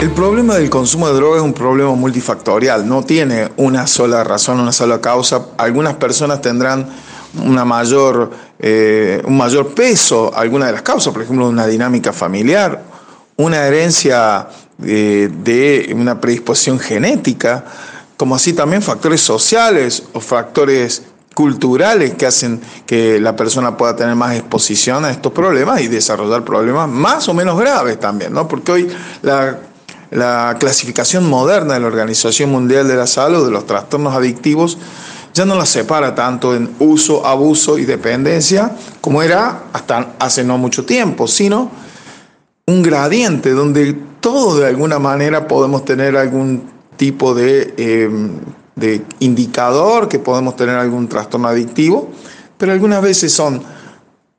El problema del consumo de drogas es un problema multifactorial, no tiene una sola razón, una sola causa. Algunas personas tendrán una mayor, eh, un mayor peso, alguna de las causas, por ejemplo, una dinámica familiar, una herencia eh, de una predisposición genética, como así también factores sociales o factores culturales que hacen que la persona pueda tener más exposición a estos problemas y desarrollar problemas más o menos graves también, ¿no? Porque hoy la la clasificación moderna de la Organización Mundial de la Salud de los trastornos adictivos ya no la separa tanto en uso, abuso y dependencia como era hasta hace no mucho tiempo, sino un gradiente donde todos de alguna manera podemos tener algún tipo de, em, indicador, que podemos tener algún trastorno adictivo, pero algunas veces son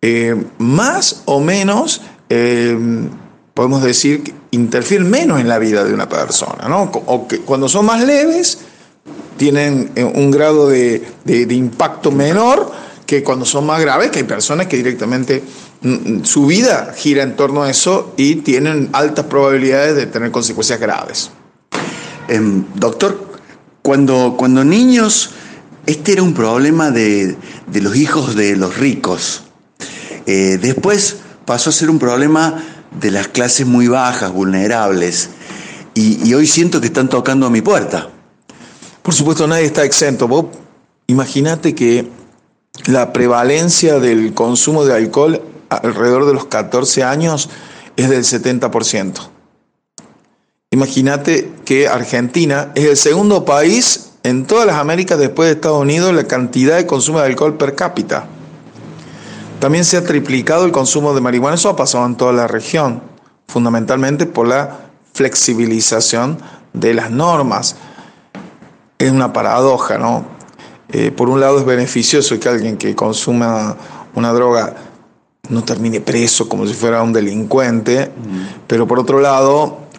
eh, más o menos em, podemos decir, interfieren menos en la vida de una persona, ¿no? O que cuando son más leves, tienen eh, un grado de, impacto menor que cuando son más graves, que hay personas que directamente mm, mm, su vida gira en torno a eso y tienen altas probabilidades de tener consecuencias graves. Em, doctor, cuando, cuando niños, este era un problema de, los hijos de los ricos. Eh, después pasó a ser un problema de las clases muy bajas, vulnerables, y, hoy siento que están tocando a mi puerta. Por supuesto, nadie está exento. Vos imagínate que la prevalencia del consumo de alcohol alrededor de los 14 años es del 70%. Imagínate que Argentina es el segundo país en todas las Américas después de Estados Unidos la cantidad de consumo de alcohol per cápita. También se ha triplicado el consumo de marihuana, eso ha pasado en toda la región, fundamentalmente por la flexibilización de las normas. Es una paradoja, ¿no? Eh, por un lado es beneficioso que alguien que consuma una droga no termine preso como si fuera un delincuente, pero por otro lado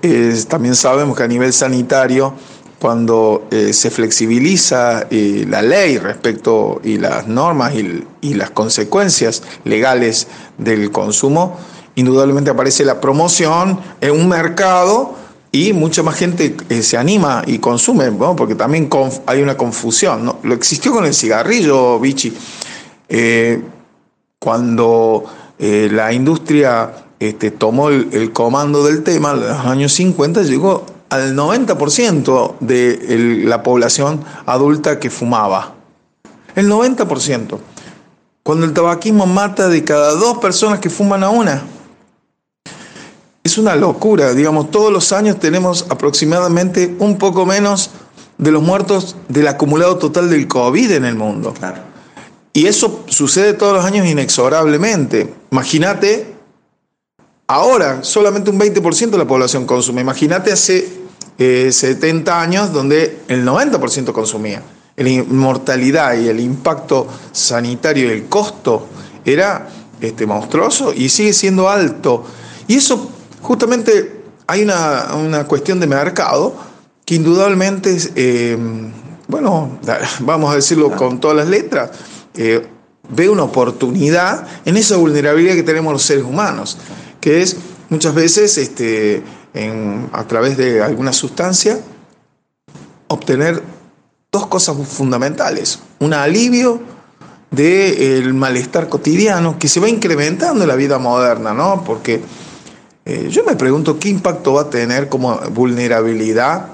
también sabemos que a nivel sanitario cuando eh, se flexibiliza eh, la ley respecto y las normas y, las consecuencias legales del consumo, indudablemente aparece la promoción en un mercado y mucha más gente eh, se anima y consume, porque también hay una confusión. Lo existió con el cigarrillo, Vichy. cuando la industria este, tomó el, el, comando del tema, en los años 50 llegó al 90% de la población adulta que fumaba. El 90%. Cuando el tabaquismo mata de cada dos personas que fuman a una. Es una locura, digamos, todos los años tenemos aproximadamente un poco menos de los muertos del acumulado total del COVID en el mundo. Y eso sucede todos los años inexorablemente. Imagínate, ahora solamente un 20% de la población consume. Imagínate hace 70 eh, años donde el 90% consumía. La inmortalidad y el impacto sanitario y el costo era este, monstruoso y sigue siendo alto. Y eso justamente hay una, cuestión de mercado que indudablemente, eh, bueno, vamos a decirlo con todas las letras, eh, ve una oportunidad en esa vulnerabilidad que tenemos los seres humanos, que es muchas veces este, a través de alguna sustancia, obtener dos cosas fundamentales. Un alivio del malestar cotidiano que se va incrementando en la vida moderna, ¿no? Porque eh, yo me pregunto qué impacto va a tener como vulnerabilidad,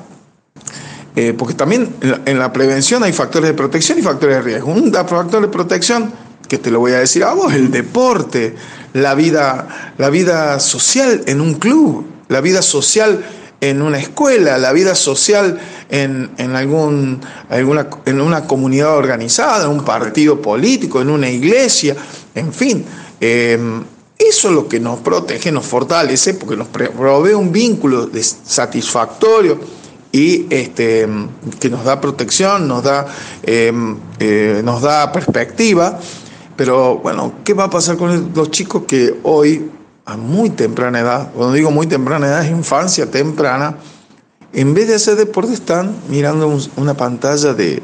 eh, porque también en la, prevención hay factores de protección y factores de riesgo. Un factor de protección, que te lo voy a decir a vos, el deporte, la vida, la vida social en un club, la vida social en una escuela, la vida social en, algún, alguna, en una comunidad organizada, en un partido político, en una iglesia, en fin. Em, eso es lo que nos protege, nos fortalece, porque nos provee un vínculo satisfactorio y este, que nos da protección, nos da, em, eh, nos da perspectiva. Pero bueno, ¿qué va a pasar con los chicos que hoy a muy temprana edad, cuando digo muy temprana edad es infancia temprana, en vez de hacer deporte están mirando una pantalla de,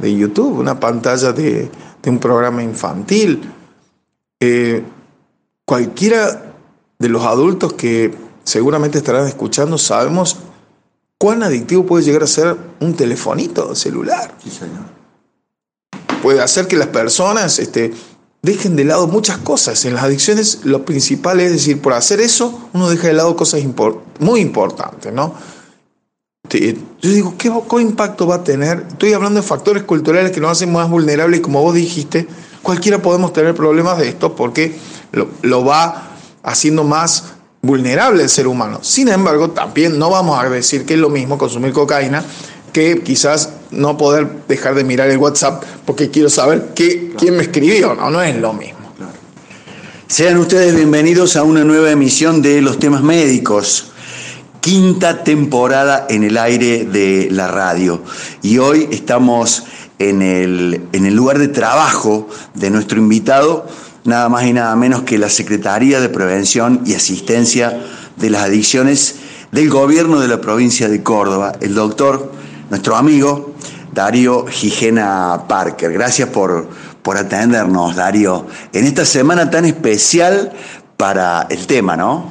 YouTube, una pantalla de, un programa infantil. Eh, cualquiera de los adultos que seguramente estarán escuchando, sabemos cuán adictivo puede llegar a ser un telefonito celular. Sí, señor. Puede hacer que las personas este, dejen de lado muchas cosas. En las adicciones lo principal es decir, por hacer eso uno deja de lado cosas muy importantes, ¿no? Yo digo, ¿qué, ¿qué, impacto va a tener? Estoy hablando de factores culturales que nos hacen más vulnerables como vos dijiste, cualquiera podemos tener problemas de esto porque lo va haciendo más vulnerable el ser humano. Sin embargo, también no vamos a decir que es lo mismo consumir cocaína que quizás no poder dejar de mirar el WhatsApp porque quiero saber qué, quién me escribió. No, no es lo mismo. Sean ustedes bienvenidos a una nueva emisión de Los temas médicos, quinta temporada en el aire de la radio. Y hoy estamos en el, en el lugar de trabajo de nuestro invitado, nada más y nada menos que la Secretaría de Prevención y Asistencia de las Adicciones del Gobierno de la provincia de Córdoba, el doctor nuestro amigo Darío Gigena Parker. Gracias por, por atendernos, Darío, en esta semana tan especial para el tema, ¿no?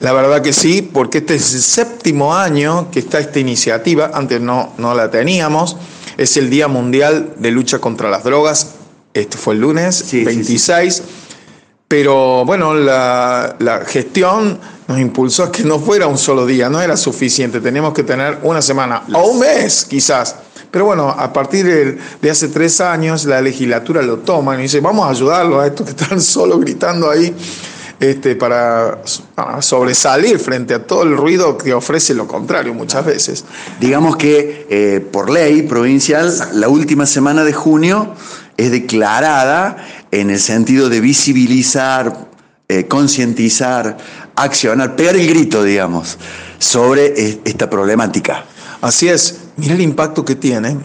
La verdad que sí, porque este es el séptimo año que está esta iniciativa, antes no, no la teníamos, es el Día Mundial de Lucha contra las Drogas, este fue el lunes 26, pero bueno, la, la gestión nos impulsó a que no fuera un solo día, no era suficiente, teníamos que tener una semana o un mes quizás. Pero bueno, a partir de, hace tres años la legislatura lo toma y dice, vamos a ayudarlo a estos que están solo gritando ahí este, para, sobresalir frente a todo el ruido que ofrece lo contrario muchas veces. Digamos que eh, por ley provincial, la última semana de junio es declarada en el sentido de visibilizar, eh, concientizar, accionar, pegar el grito, digamos, sobre esta problemática. Así es, mira el impacto que tiene.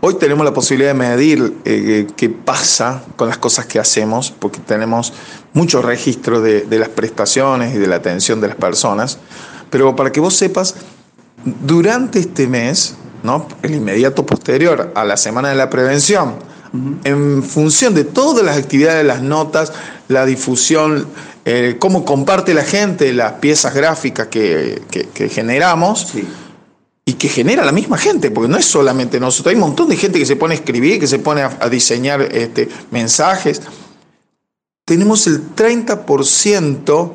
Hoy tenemos la posibilidad de medir eh, qué pasa con las cosas que hacemos, porque tenemos mucho registro de, de, las prestaciones y de la atención de las personas. Pero para que vos sepas, durante este mes, ¿no? el inmediato posterior a la Semana de la Prevención, en función de todas las actividades, las notas, la difusión, eh, cómo comparte la gente las piezas gráficas que, generamos. Y que genera la misma gente, porque no es solamente nosotros, hay un montón de gente que se pone a escribir, que se pone a, diseñar este, mensajes. Tenemos el 30%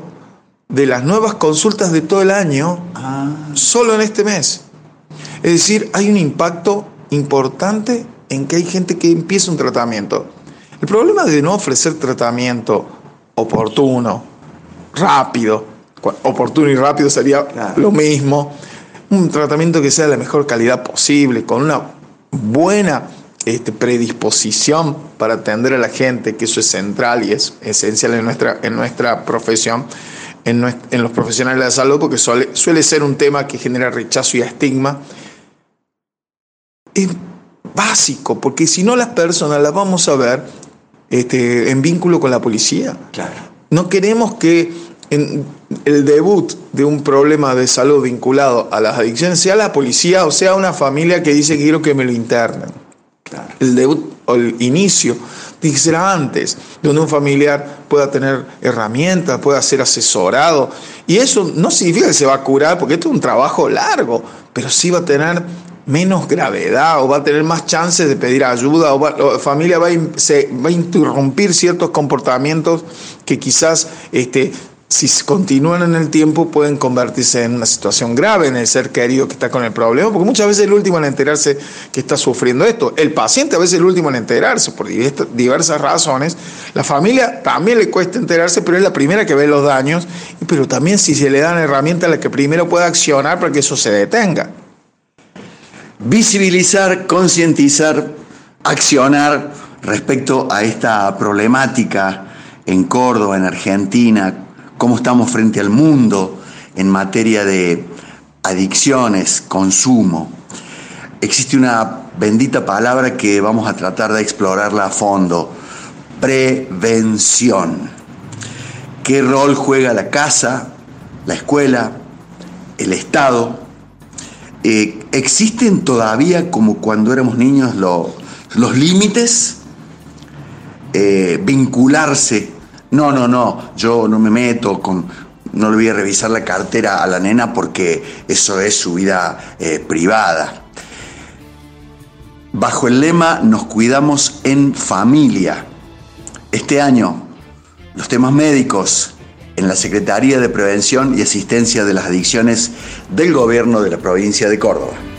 de las nuevas consultas de todo el año ah. solo en este mes. Es decir, hay un impacto importante en que hay gente que empieza un tratamiento. El problema de no ofrecer tratamiento oportuno, rápido, oportuno y rápido sería lo mismo, un tratamiento que sea de la mejor calidad posible, con una buena este, predisposición para atender a la gente, que eso es central y es esencial en nuestra, en nuestra profesión, en, los profesionales de la salud, porque suele, suele ser un tema que genera rechazo y estigma básico, porque si no las personas las vamos a ver este, en vínculo con la policía. Claro. No queremos que en el debut de un problema de salud vinculado a las adicciones sea la policía o sea una familia que dice quiero que me lo internen. Claro. El debut o el inicio tiene que ser antes, donde un familiar pueda tener herramientas, pueda ser asesorado. Y eso no significa que se va a curar, porque esto es un trabajo largo, pero sí va a tener menos gravedad o va a tener más chances de pedir ayuda o, la familia va a, va interrumpir ciertos comportamientos que quizás este, si continúan en el tiempo pueden convertirse en una situación grave en el ser querido que está con el problema, porque muchas veces el último en enterarse que está sufriendo esto. El paciente a veces es el último en enterarse por diversas razones. La familia también le cuesta enterarse, pero es la primera que ve los daños, pero también si se le dan herramientas a la que primero pueda accionar para que eso se detenga visibilizar, concientizar, accionar respecto a esta problemática en Córdoba, en Argentina, cómo estamos frente al mundo en materia de adicciones, consumo. Existe una bendita palabra que vamos a tratar de explorarla a fondo, prevención. ¿Qué rol juega la casa, la escuela, el Estado eh, ¿existen todavía, como cuando éramos niños, los límites? Eh, vincularse. No, no, no, yo no me meto con... no le voy a revisar la cartera a la nena porque eso es su vida eh, privada. Bajo el lema Nos cuidamos en familia. Este año, los temas médicos en la Secretaría de Prevención y Asistencia de las Adicciones del Gobierno de la provincia de Córdoba.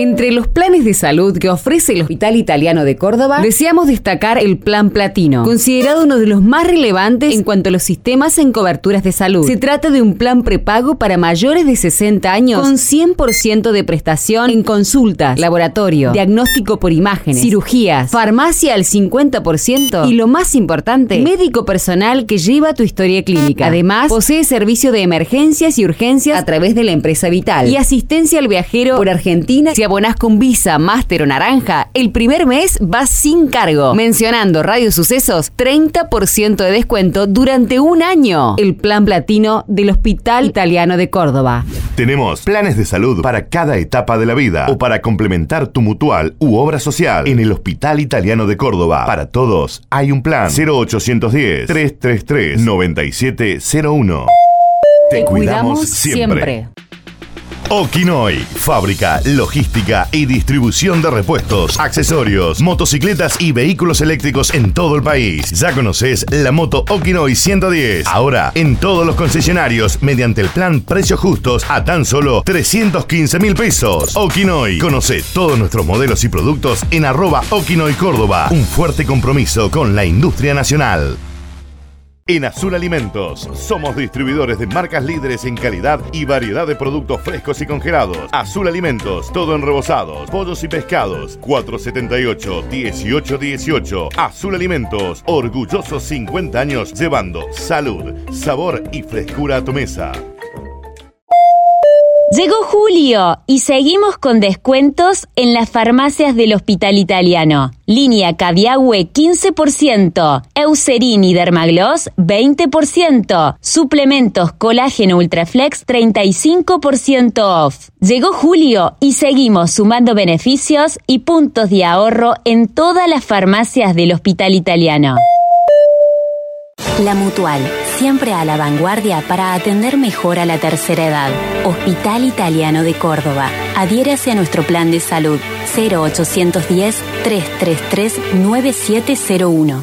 Entre los planes de salud que ofrece el Hospital Italiano de Córdoba, deseamos destacar el Plan Platino, considerado uno de los más relevantes en cuanto a los sistemas en coberturas de salud. Se trata de un plan prepago para mayores de 60 años con 100% de prestación en consultas, laboratorio, diagnóstico por imágenes, cirugías, farmacia al 50% y lo más importante, médico personal que lleva tu historia clínica. Además, posee servicio de emergencias y urgencias a través de la empresa Vital y asistencia al viajero por Argentina abonás con Visa, Máster o Naranja, el primer mes va sin cargo. Mencionando Radio Sucesos, 30% de descuento durante un año. El plan platino del Hospital Italiano de Córdoba. Tenemos planes de salud para cada etapa de la vida o para complementar tu mutual u obra social. En el Hospital Italiano de Córdoba, para todos hay un plan 0810-333-9701. Te, cuidamos, siempre. Okinoy, fábrica, logística y distribución de repuestos, accesorios, motocicletas y vehículos eléctricos en todo el país. Ya conoces la moto Okinoy 110. Ahora en todos los concesionarios mediante el plan Precios Justos a tan solo 315 mil pesos. Okinoy, conoce todos nuestros modelos y productos en arroba Okinoy Córdoba. Un fuerte compromiso con la industria nacional. En Azul Alimentos somos distribuidores de marcas líderes en calidad y variedad de productos frescos y congelados. Azul Alimentos, todo en rebozados, pollos y pescados. 478-1818. Azul Alimentos, orgullosos 50 años llevando salud, sabor y frescura a tu mesa. Llegó julio y seguimos con descuentos en las farmacias del Hospital Italiano. Línea Caviagüe 15%, Eucerin y Dermagloss 20%, suplementos colágeno Ultraflex 35% off. Llegó julio y seguimos sumando beneficios y puntos de ahorro en todas las farmacias del Hospital Italiano. La Mutual, siempre a la vanguardia para atender mejor a la tercera edad. Hospital Italiano de Córdoba. Adhiérase a nuestro plan de salud 0810-333-9701.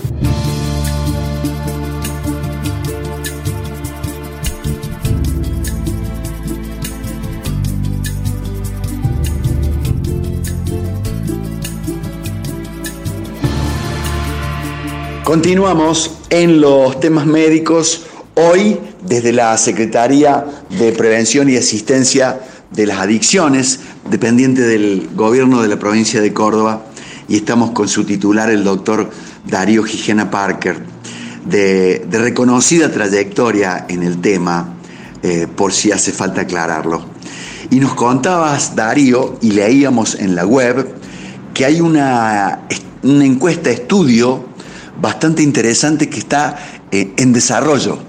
Continuamos en los temas médicos. Hoy, desde la Secretaría de Prevención y Asistencia de las Adicciones, dependiente del gobierno de la provincia de Córdoba, y estamos con su titular, el doctor Darío Gijena Parker, de, reconocida trayectoria en el tema, eh, por si hace falta aclararlo. Y nos contabas, Darío, y leíamos en la web, que hay una, encuesta, estudio, bastante interesante que está eh, en desarrollo.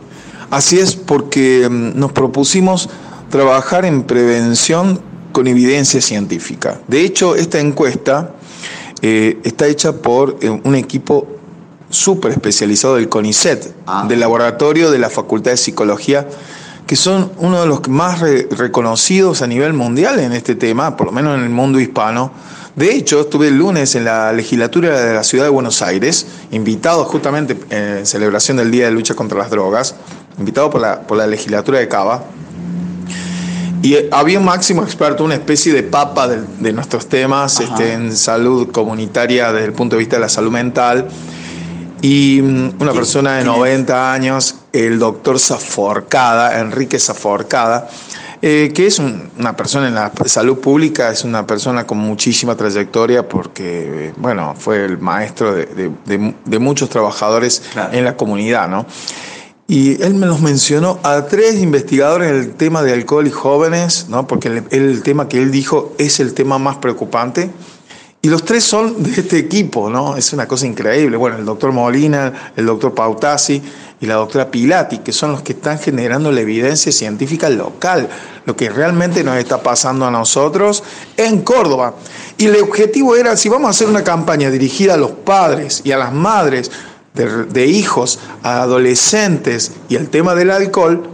Así es, porque mm, nos propusimos trabajar en prevención con evidencia científica. De hecho, esta encuesta eh, está hecha por eh, un equipo súper especializado del CONICET, ah. del laboratorio de la Facultad de Psicología, que son uno de los más reconocidos a nivel mundial en este tema, por lo menos en el mundo hispano, de hecho, estuve el lunes en la legislatura de la ciudad de Buenos Aires, invitado justamente en celebración del Día de Lucha contra las Drogas, invitado por la, por la legislatura de Cava. Y había un máximo experto, una especie de papa de, nuestros temas este, en salud comunitaria desde el punto de vista de la salud mental. Y mm, una persona de 90 años, el doctor Zaforcada, Enrique Zaforcada, eh, que es una persona en la salud pública, es una persona con muchísima trayectoria porque, bueno, fue el maestro de, muchos trabajadores en la comunidad, ¿no? Y él me los mencionó a tres investigadores en el tema de alcohol y jóvenes, ¿no? porque el, tema que él dijo es el tema más preocupante. Y los tres son de este equipo, ¿no? Es una cosa increíble. Bueno, el doctor Molina, el doctor Pautasi y la doctora Pilati, que son los que están generando la evidencia científica local, lo que realmente nos está pasando a nosotros en Córdoba. Y el objetivo era, si vamos a hacer una campaña dirigida a los padres y a las madres de, hijos, a adolescentes y al tema del alcohol,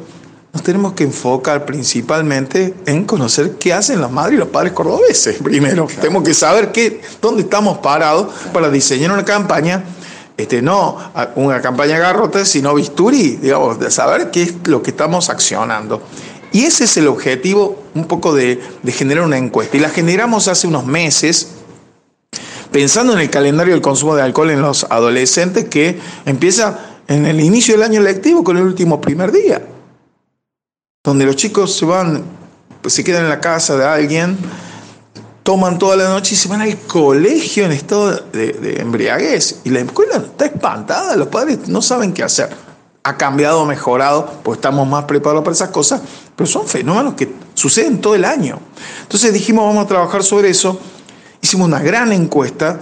nos tenemos que enfocar principalmente en conocer qué hacen las madres y los padres cordobeses. Primero, tenemos que saber qué, dónde estamos parados para diseñar una campaña, este, no una campaña garrote, sino bisturí, digamos, de saber qué es lo que estamos accionando. Y ese es el objetivo un poco de, de generar una encuesta. Y la generamos hace unos meses, pensando en el calendario del consumo de alcohol en los adolescentes que empieza en el inicio del año lectivo con el último primer día donde los chicos se van, pues se quedan en la casa de alguien, toman toda la noche y se van al colegio en estado de, embriaguez. Y la escuela está espantada, los padres no saben qué hacer. Ha cambiado, mejorado, pues estamos más preparados para esas cosas, pero son fenómenos que suceden todo el año. Entonces dijimos, vamos a trabajar sobre eso. Hicimos una gran encuesta.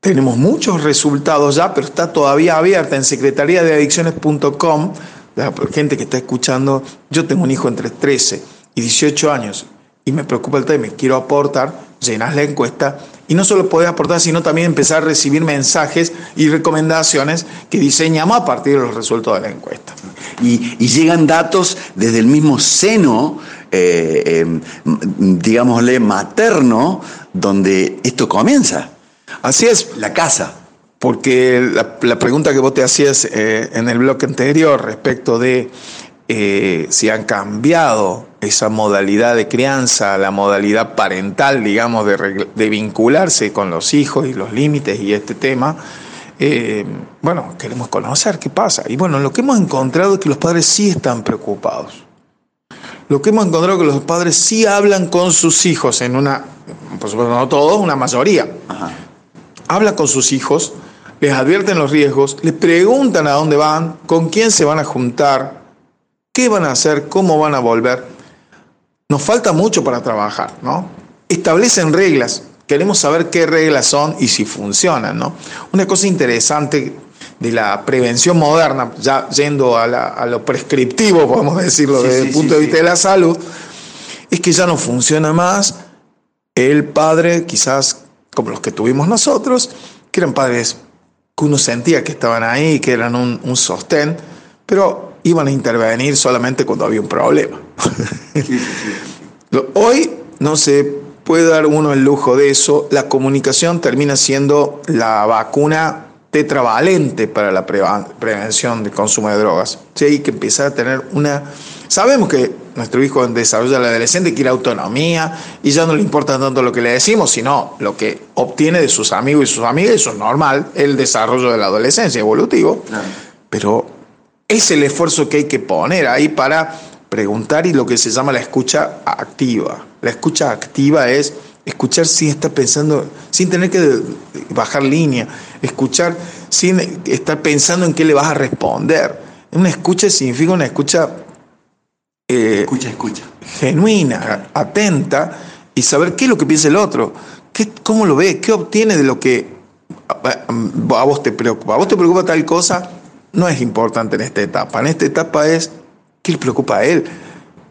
Tenemos muchos resultados ya, pero está todavía abierta en secretaría de adicciones.com la gente que está escuchando, yo tengo un hijo entre 13 y 18 años y me preocupa el tema, quiero aportar, llenas la encuesta y no solo podés aportar, sino también empezar a recibir mensajes y recomendaciones que diseñamos a partir de los resultados de la encuesta. Y, llegan datos desde el mismo seno, eh, em, digámosle, materno, donde esto comienza. Así es. La casa porque la, pregunta que vos te hacías eh, en el bloque anterior respecto de eh, si han cambiado esa modalidad de crianza, la modalidad parental, digamos, de, vincularse con los hijos y los límites y este tema, eh, bueno, queremos conocer qué pasa. Y bueno, lo que hemos encontrado es que los padres sí están preocupados. Lo que hemos encontrado es que los padres sí hablan con sus hijos en una, por supuesto no todos, una mayoría. Habla con sus hijos les advierten los riesgos, les preguntan a dónde van, con quién se van a juntar, qué van a hacer, cómo van a volver. Nos falta mucho para trabajar, ¿no? Establecen reglas, queremos saber qué reglas son y si funcionan, ¿no? Una cosa interesante de la prevención moderna, ya yendo a, lo prescriptivo, podemos decirlo, desde el punto de vista de la salud, es que ya no funciona más el padre, quizás como los que tuvimos nosotros, que eran padres que uno sentía que estaban ahí, que eran un, sostén, pero iban a intervenir solamente cuando había un problema. Hoy no se puede dar uno el lujo de eso. La comunicación termina siendo la vacuna tetravalente para la prevención del consumo de drogas. Sí, hay que empezar a tener una... Sabemos que nuestro hijo desarrolla la adolescente quiere autonomía y ya no le importa tanto lo que le decimos, sino lo que obtiene de sus amigos y sus amigas, eso es normal, el desarrollo de la adolescencia evolutivo, pero es el esfuerzo que hay que poner ahí para preguntar y lo que se llama la escucha activa. La escucha activa es escuchar sin estar pensando, sin tener que bajar línea, escuchar sin estar pensando en qué le vas a responder. Una escucha significa una escucha eh, escucha, escucha. genuina, atenta y saber qué es lo que piensa el otro, qué, cómo lo ve, qué obtiene de lo que a vos te preocupa. A vos te preocupa tal cosa, no es importante en esta etapa. En esta etapa es qué le preocupa a él,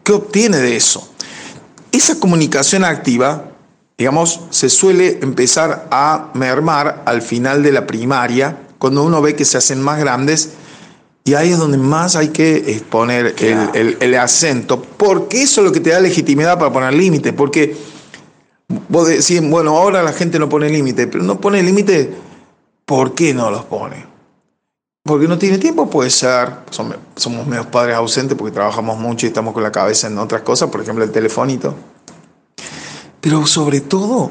qué obtiene de eso. Esa comunicación activa, digamos, se suele empezar a mermar al final de la primaria, cuando uno ve que se hacen más grandes y ahí es donde más hay que poner el, acento, porque eso es lo que te da legitimidad para poner límite, porque vos decís, bueno, ahora la gente no pone límite, pero no pone límite, ¿por qué no los pone? Porque no tiene tiempo, puede ser, somos, somos medios padres ausentes porque trabajamos mucho y estamos con la cabeza en otras cosas, por ejemplo el telefonito. Pero sobre todo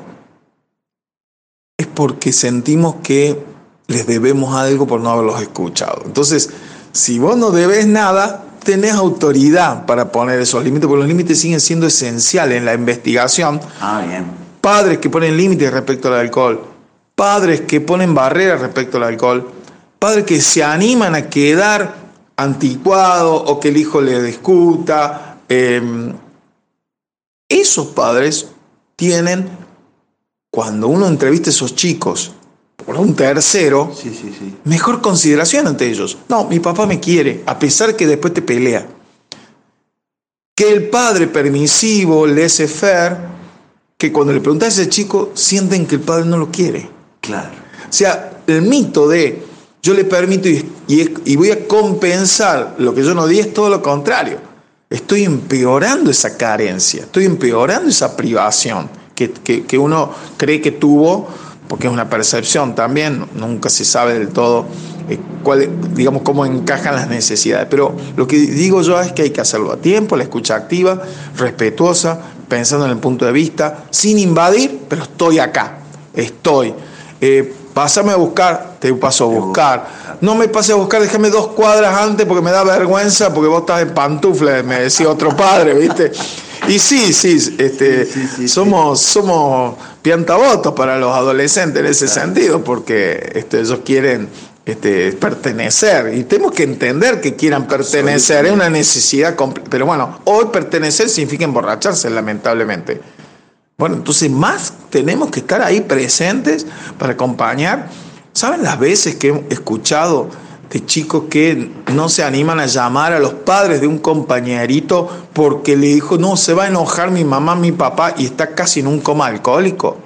es porque sentimos que les debemos algo por no haberlos escuchado. Entonces, si vos no debes nada, tenés autoridad para poner esos límites, porque los límites siguen siendo esenciales en la investigación. Ah, bien. Padres que ponen límites respecto al alcohol, padres que ponen barreras respecto al alcohol, padres que se animan a quedar anticuados o que el hijo le discuta. Em, esos padres tienen, cuando uno entrevista a esos chicos, por un tercero, mejor consideración ante ellos. No, mi papá me quiere, a pesar que después te pelea. Que el padre permisivo, laissez-faire, que cuando le preguntas a ese chico, sienten que el padre no lo quiere. Claro. O sea, el mito de yo le permito y, voy a compensar lo que yo no di es todo lo contrario. Estoy empeorando esa carencia, estoy empeorando esa privación que, que uno cree que tuvo porque es una percepción también, nunca se sabe del todo eh, cuál, digamos, cómo encajan las necesidades. Pero lo que digo yo es que hay que hacerlo a tiempo, la escucha activa, respetuosa, pensando en el punto de vista, sin invadir, pero estoy acá, estoy. Eh, pásame a buscar, te paso a buscar. No me pase a buscar, déjame dos cuadras antes porque me da vergüenza, porque vos estás en pantufla, me decía otro padre, ¿viste? Y sí, sí, este, somos, somos piantavotos para los adolescentes en ese sentido, porque este, ellos quieren este, pertenecer y tenemos que entender que quieran pertenecer, es una necesidad, pero bueno, hoy pertenecer significa emborracharse, lamentablemente. Bueno, entonces más tenemos que estar ahí presentes para acompañar. ¿Saben las veces que he escuchado de chicos que no se animan a llamar a los padres de un compañerito porque le dijo, no, se va a enojar mi mamá, mi papá, y está casi en un coma alcohólico.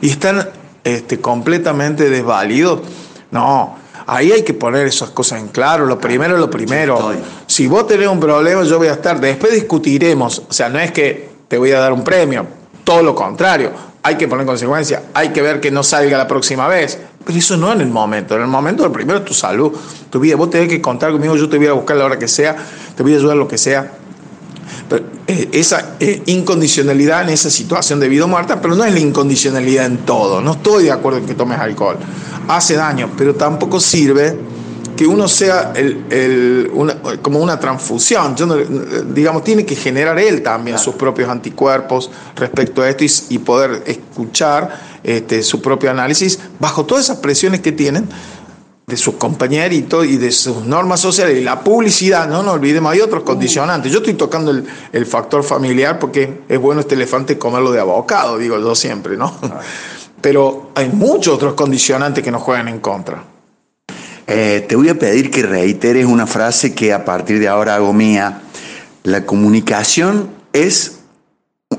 Y están este, completamente desvalidos. No, ahí hay que poner esas cosas en claro. Lo primero es lo primero. Si vos tenés un problema, yo voy a estar. Después discutiremos. O sea, no es que te voy a dar un premio. Todo lo contrario. Hay que poner consecuencias. Hay que ver que no salga la próxima vez pero eso no en el momento. En el momento, lo primero es tu salud, tu vida. Vos tenés que contar conmigo, yo te voy a buscar la hora que sea, te voy a ayudar lo que sea. Eh, esa eh, incondicionalidad en esa situación de vida o muerta, pero no es la incondicionalidad en todo. No estoy de acuerdo en que tomes alcohol. Hace daño, pero tampoco sirve que uno sea el, como una transfusión. digamos, tiene que generar él también sus propios anticuerpos respecto a esto y, poder escuchar este, su propio análisis bajo todas esas presiones que tienen de sus compañeritos y de sus normas sociales y la publicidad, no nos olvidemos, hay otros condicionantes. Yo estoy tocando el, el factor familiar porque es bueno este elefante comerlo de abocado, digo yo siempre, ¿no? Pero hay muchos otros condicionantes que nos juegan en contra. Eh, te voy a pedir que reiteres una frase que a partir de ahora hago mía. La comunicación es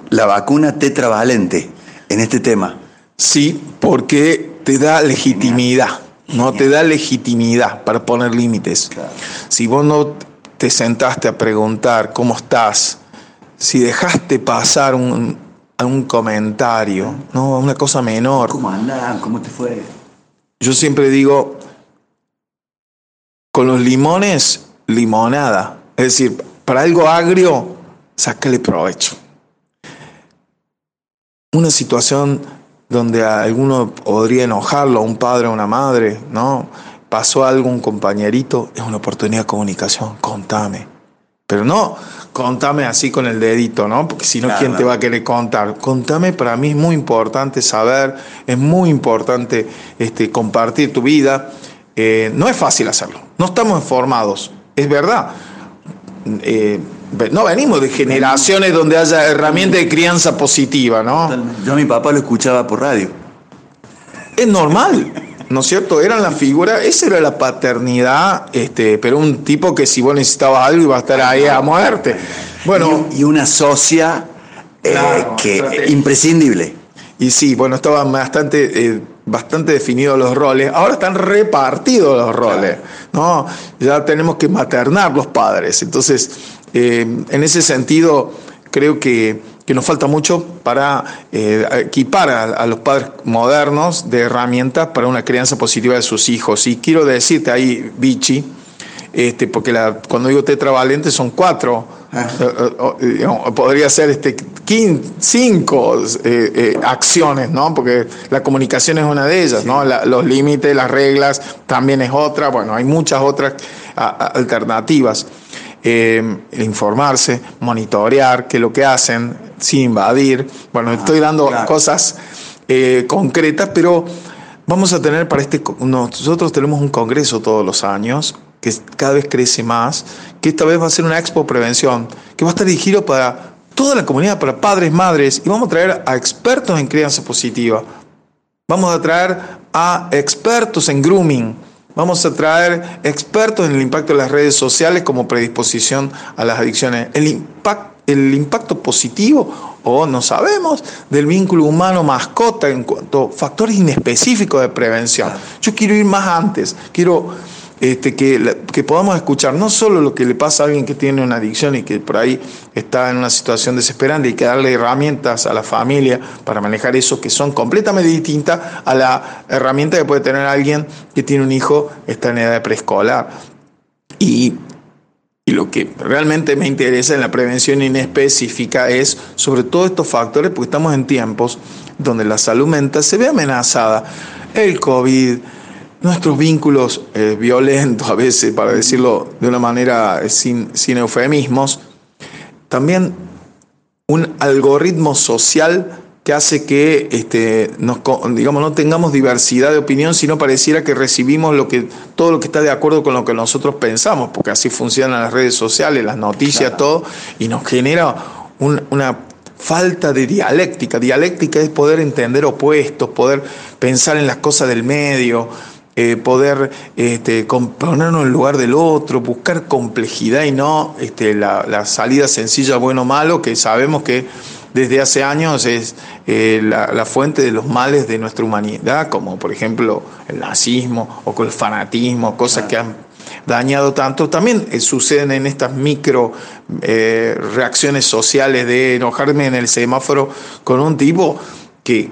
la vacuna tetravalente en este tema. Sí, porque te da legitimidad, no te da legitimidad para poner límites. Si vos no te sentaste a preguntar cómo estás, si dejaste pasar un, un comentario, no una cosa menor. ¿Cómo andás? ¿Cómo te fue? Yo siempre digo, con los limones, limonada. Es decir, para algo agrio, sácale provecho. Una situación donde a alguno podría enojarlo, a un padre o una madre, ¿no? Pasó algo, un compañerito, es una oportunidad de comunicación, contame. Pero no contame así con el dedito, ¿no? Porque si no, ¿quién te va a querer contar? Contame, para mí es muy importante saber, es muy importante este, compartir tu vida. Eh, no es fácil hacerlo, no estamos informados, es verdad. Eh, no venimos de generaciones donde haya herramientas de crianza positiva, ¿no? Yo a mi papá lo escuchaba por radio. Es normal, ¿no es cierto? Eran la figura, esa era la paternidad, este, pero un tipo que si vos necesitabas algo iba a estar ahí a muerte. Bueno, y, una socia eh, que imprescindible. Y sí, bueno, estaban bastante, eh, bastante definidos los roles. Ahora están repartidos los roles, ¿no? Ya tenemos que maternar los padres. Entonces, eh, en ese sentido, creo que, nos falta mucho para eh, equipar a, los padres modernos de herramientas para una crianza positiva de sus hijos. Y quiero decirte ahí, Vichy, este, porque la, cuando digo tetravalente son cuatro. Podría ser este, cinco eh, eh, acciones, ¿no? Porque la comunicación es una de ellas, ¿no? los límites, las reglas también es otra, bueno, hay muchas otras alternativas. Eh, informarse, monitorear qué es lo que hacen, sin invadir. Bueno, estoy ah, dando cosas concretas, pero vamos a tener para este, nosotros tenemos un congreso todos los años que cada vez crece más, que esta vez va a ser una expo prevención, que va a estar dirigido para toda la comunidad, para padres, madres, y vamos a traer a expertos en crianza positiva. Vamos a traer a expertos en grooming. Vamos a traer expertos en el impacto de las redes sociales como predisposición a las adicciones. El impacto positivo o no sabemos del vínculo humano-mascota en cuanto a factores inespecíficos de prevención. Yo quiero ir más antes, quiero este, que, que, podamos escuchar no solo lo que le pasa a alguien que tiene una adicción y que por ahí está en una situación desesperante y que darle herramientas a la familia para manejar eso que son completamente distintas a la herramienta que puede tener alguien que tiene un hijo, está en edad preescolar. Y y lo que realmente me interesa en la prevención inespecífica es sobre todo estos factores, porque estamos en tiempos donde la salud mental se ve amenazada. El COVID, nuestros vínculos eh, violentos a veces, para decirlo de una manera eh, sin, sin eufemismos, también un algoritmo social que hace que este, nos, digamos, no tengamos diversidad de opinión, sino pareciera que recibimos lo que, todo lo que está de acuerdo con lo que nosotros pensamos, porque así funcionan las redes sociales, las noticias, todo, y nos genera una falta de dialéctica. Dialéctica es poder entender opuestos, poder pensar en las cosas del medio, eh, poder este, ponernos en el lugar del otro, buscar complejidad y no este, la, la salida sencilla, bueno o malo, que sabemos que desde hace años es eh, la, fuente de los males de nuestra humanidad, como por ejemplo el nazismo o el fanatismo, cosas que han dañado tanto. También eh, suceden en estas micro reacciones sociales de enojarme en el semáforo con un tipo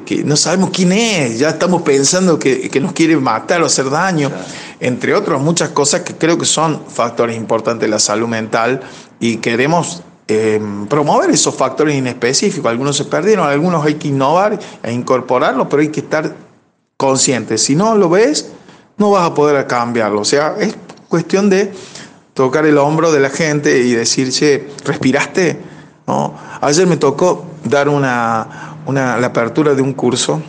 que, no sabemos quién es, ya estamos pensando que, nos quiere matar o hacer daño, entre otras muchas cosas que creo que son factores importantes de la salud mental y queremos Em, promover esos factores inespecíficos. Algunos se perdieron, algunos hay que innovar e incorporarlos, pero hay que estar conscientes. Si no lo ves, no vas a poder cambiarlo. O sea, es cuestión de tocar el hombro de la gente y decir, che, ¿respiraste? ¿No? Ayer me tocó dar una, una, la apertura de un curso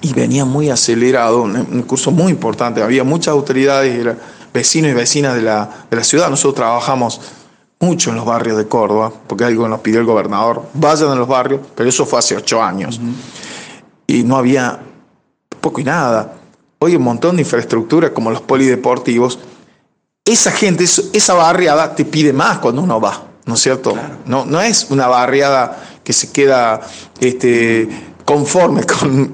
y venía muy acelerado, un, curso muy importante. Había muchas autoridades, vecinos y vecinas de la, de la ciudad. Nosotros trabajamos mucho en los barrios de Córdoba, porque algo nos pidió el gobernador, vayan a los barrios, pero eso fue hace ocho años. Y no había poco y nada. Hoy un montón de infraestructura como los polideportivos. Esa gente, esa barriada te pide más cuando uno va, ¿no es cierto? No, no es una barriada que se queda este, conforme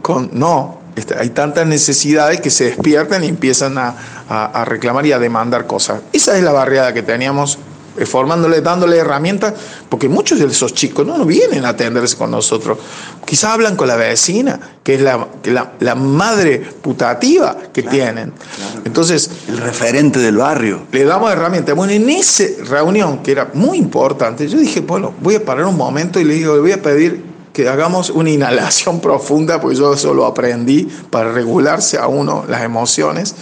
con, no, este, hay tantas necesidades que se despiertan y empiezan a, a, reclamar y a demandar cosas. Esa es la barriada que teníamos formándole, dándole herramientas, porque muchos de esos chicos no, vienen a atenderse con nosotros. Quizás hablan con la vecina, que es la, la, madre putativa que tienen. Entonces. El referente del barrio. Le damos herramientas. Bueno, en esa reunión, que era muy importante, yo dije, bueno, voy a parar un momento y le digo, le voy a pedir que hagamos una inhalación profunda, porque yo eso lo aprendí para regularse a uno las emociones.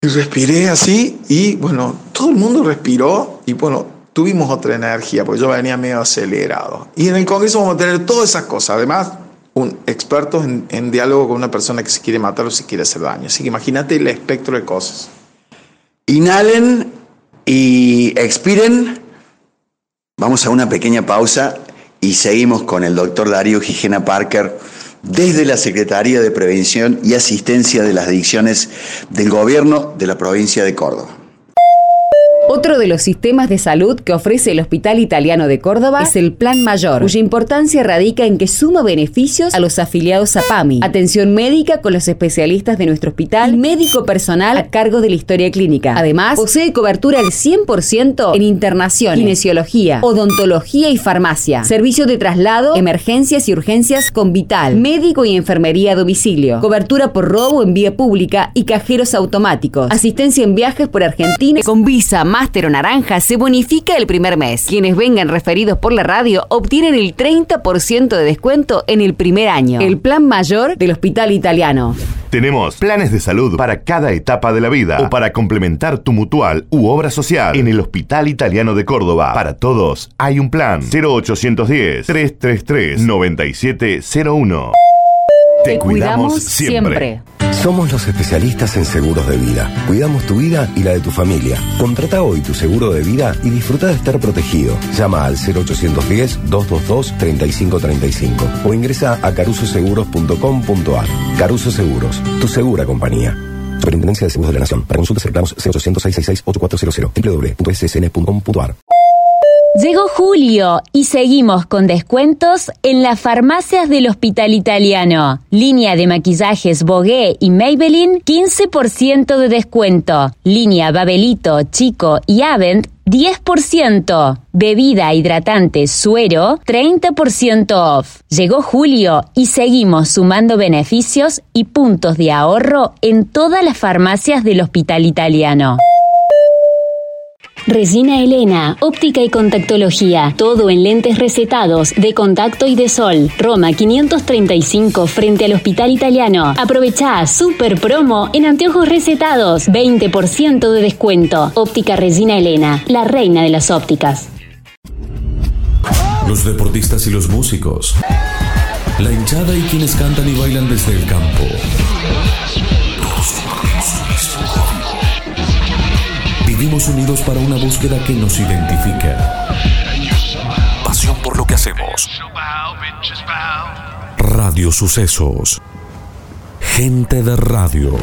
Y respiré así y bueno, todo el mundo respiró y bueno, tuvimos otra energía, porque yo venía medio acelerado. Y en el Congreso vamos a tener todas esas cosas. Además, un experto en, diálogo con una persona que se quiere matar o se quiere hacer daño. Así que imagínate el espectro de cosas. Inhalen y expiren. Vamos a una pequeña pausa y seguimos con el doctor Darío Gigena Parker desde la Secretaría de Prevención y Asistencia de las Adicciones del Gobierno de la provincia de Córdoba. Otro de los sistemas de salud que ofrece el Hospital Italiano de Córdoba es el Plan Mayor, cuya importancia radica en que suma beneficios a los afiliados a PAMI, atención médica con los especialistas de nuestro hospital y médico personal a cargo de la historia clínica. Además, posee cobertura al 100% en internación, kinesiología, odontología y farmacia, servicio de traslado, emergencias y urgencias con Vital, médico y enfermería a domicilio, cobertura por robo en vía pública y cajeros automáticos, asistencia en viajes por Argentina con visa Máster o Naranja se bonifica el primer mes. Quienes vengan referidos por la radio obtienen el 30% de descuento en el primer año. El plan mayor del Hospital Italiano. Tenemos planes de salud para cada etapa de la vida o para complementar tu mutual u obra social. En el Hospital Italiano de Córdoba, para todos hay un plan. 0810 333 9701. Te, cuidamos, siempre. Somos los especialistas en seguros de vida. Cuidamos tu vida y la de tu familia. Contrata hoy tu seguro de vida y disfruta de estar protegido. Llama al 0810-222-3535 o ingresa a carusoseguros.com.ar. Caruso Seguros, tu segura compañía. Superintendencia de Seguros de la Nación. Para consultas reclamos 0800 666 8400 www.ssn.com.ar. Llegó julio y seguimos con descuentos en las farmacias del Hospital Italiano. Línea de maquillajes Bogué y Maybelline, 15% de descuento. Línea Babelito, Chico y Avent, 10%. Bebida hidratante Suero, 30% off. Llegó julio y seguimos sumando beneficios y puntos de ahorro en todas las farmacias del Hospital Italiano. Resina Elena, óptica y contactología, todo en lentes recetados, de contacto y de sol. Roma 535 frente al Hospital Italiano. Aprovecha super promo en anteojos recetados, 20% de descuento. Óptica Resina Elena, la reina de las ópticas. Los deportistas y los músicos. La hinchada y quienes cantan y bailan desde el campo. Vivimos unidos para una búsqueda que nos identifica. Pasión por lo que hacemos. Radio Sucesos. Gente de radio.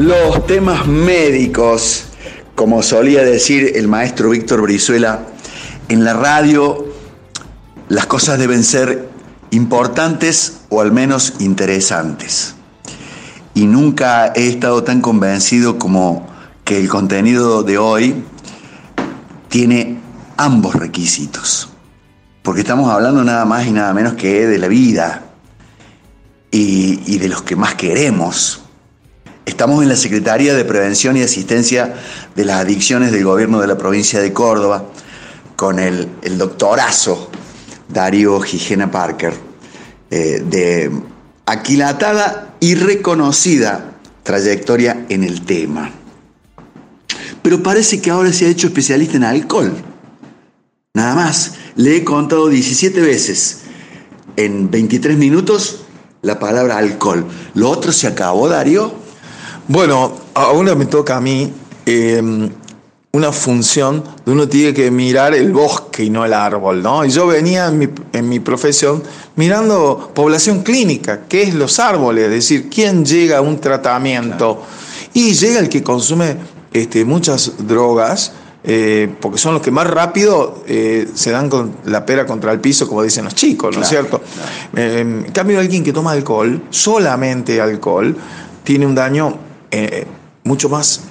Los temas médicos, como solía decir el maestro Víctor Brizuela, en la radio las cosas deben ser importantes o al menos interesantes. Y nunca he estado tan convencido como que el contenido de hoy tiene ambos requisitos. Porque estamos hablando nada más y nada menos que de la vida y, de los que más queremos Estamos en la Secretaría de Prevención y Asistencia de las Adicciones del Gobierno de la provincia de Córdoba con el, doctorazo Darío Gijena Parker, eh, de aquilatada y reconocida trayectoria en el tema. Pero parece que ahora se ha hecho especialista en alcohol. Nada más, le he contado 17 veces en 23 minutos la palabra alcohol. ¿Lo otro se acabó, Darío? Bueno, ahora me toca a mí em, una función de uno tiene que mirar el bosque y no el árbol, ¿no? Y yo venía en mi, profesión mirando población clínica, qué es los árboles, es decir, quién llega a un tratamiento. Y llega el que consume este, muchas drogas, eh, porque son los que más rápido eh, se dan con la pera contra el piso, como dicen los chicos, ¿no es cierto? Em, en cambio, alguien que toma alcohol, solamente alcohol, tiene un daño eh, mucho más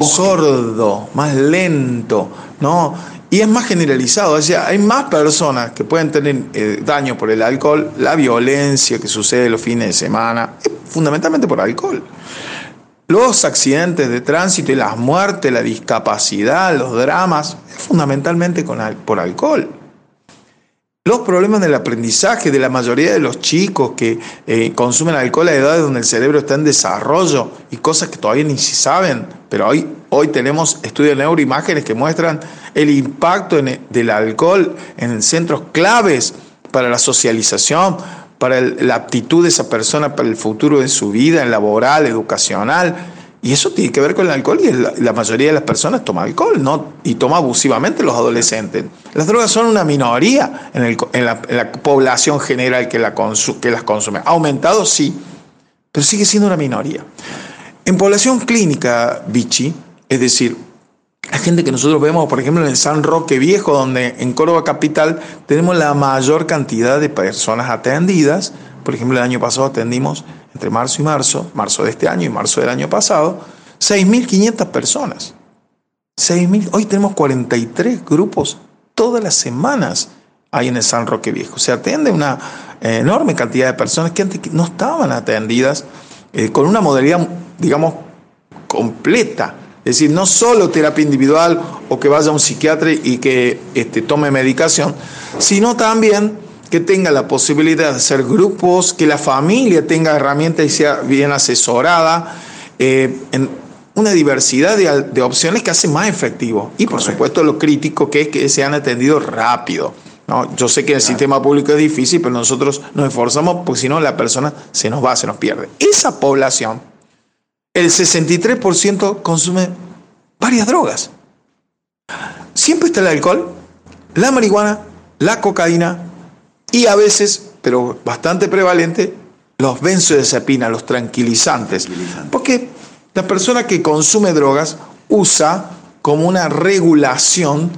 sordo, más lento, ¿no? Y es más generalizado, o sea, hay más personas que pueden tener eh, daño por el alcohol, la violencia que sucede los fines de semana, fundamentalmente por alcohol. Los accidentes de tránsito y las muertes, la discapacidad, los dramas, fundamentalmente con, por alcohol. Los problemas del aprendizaje de la mayoría de los chicos que eh, consumen alcohol a edades donde el cerebro está en desarrollo y cosas que todavía ni se saben, pero hoy, hoy tenemos estudios de neuroimágenes que muestran el impacto del alcohol en centros claves para la socialización, para la aptitud de esa persona para el futuro de su vida, laboral, educacional. Y eso tiene que ver con el alcohol y la, mayoría de las personas toma alcohol y toma abusivamente los adolescentes. Las drogas son una minoría en, la, población general que, las consume. ¿Ha aumentado? Sí, pero sigue siendo una minoría. En población clínica, Vichy, es decir, la gente que nosotros vemos, por ejemplo, en el San Roque Viejo, donde en Córdoba Capital tenemos la mayor cantidad de personas atendidas. Por ejemplo, el año pasado atendimos entre marzo y marzo, marzo de este año y marzo del año pasado, 6.500 personas. 6.000, hoy tenemos 43 grupos todas las semanas ahí en el San Roque Viejo. Se atiende una enorme cantidad de personas que antes no estaban atendidas eh, con una modalidad, digamos, completa. Es decir, no solo terapia individual o que vaya a un psiquiatra y que este, tome medicación, sino también que tenga la posibilidad de hacer grupos, que la familia tenga herramientas y sea bien asesorada, eh, una diversidad de, opciones que hace más efectivo. Y por supuesto lo crítico que es que sean atendidos rápido. ¿no? Yo sé que el sistema público es difícil, pero nosotros nos esforzamos porque si no la persona se nos va, se nos pierde. Esa población, el 63% consume varias drogas. Siempre está el alcohol, la marihuana, la cocaína y a veces, pero bastante prevalente, los benzodiazepinas, los tranquilizantes. Porque la persona que consume drogas usa como una regulación,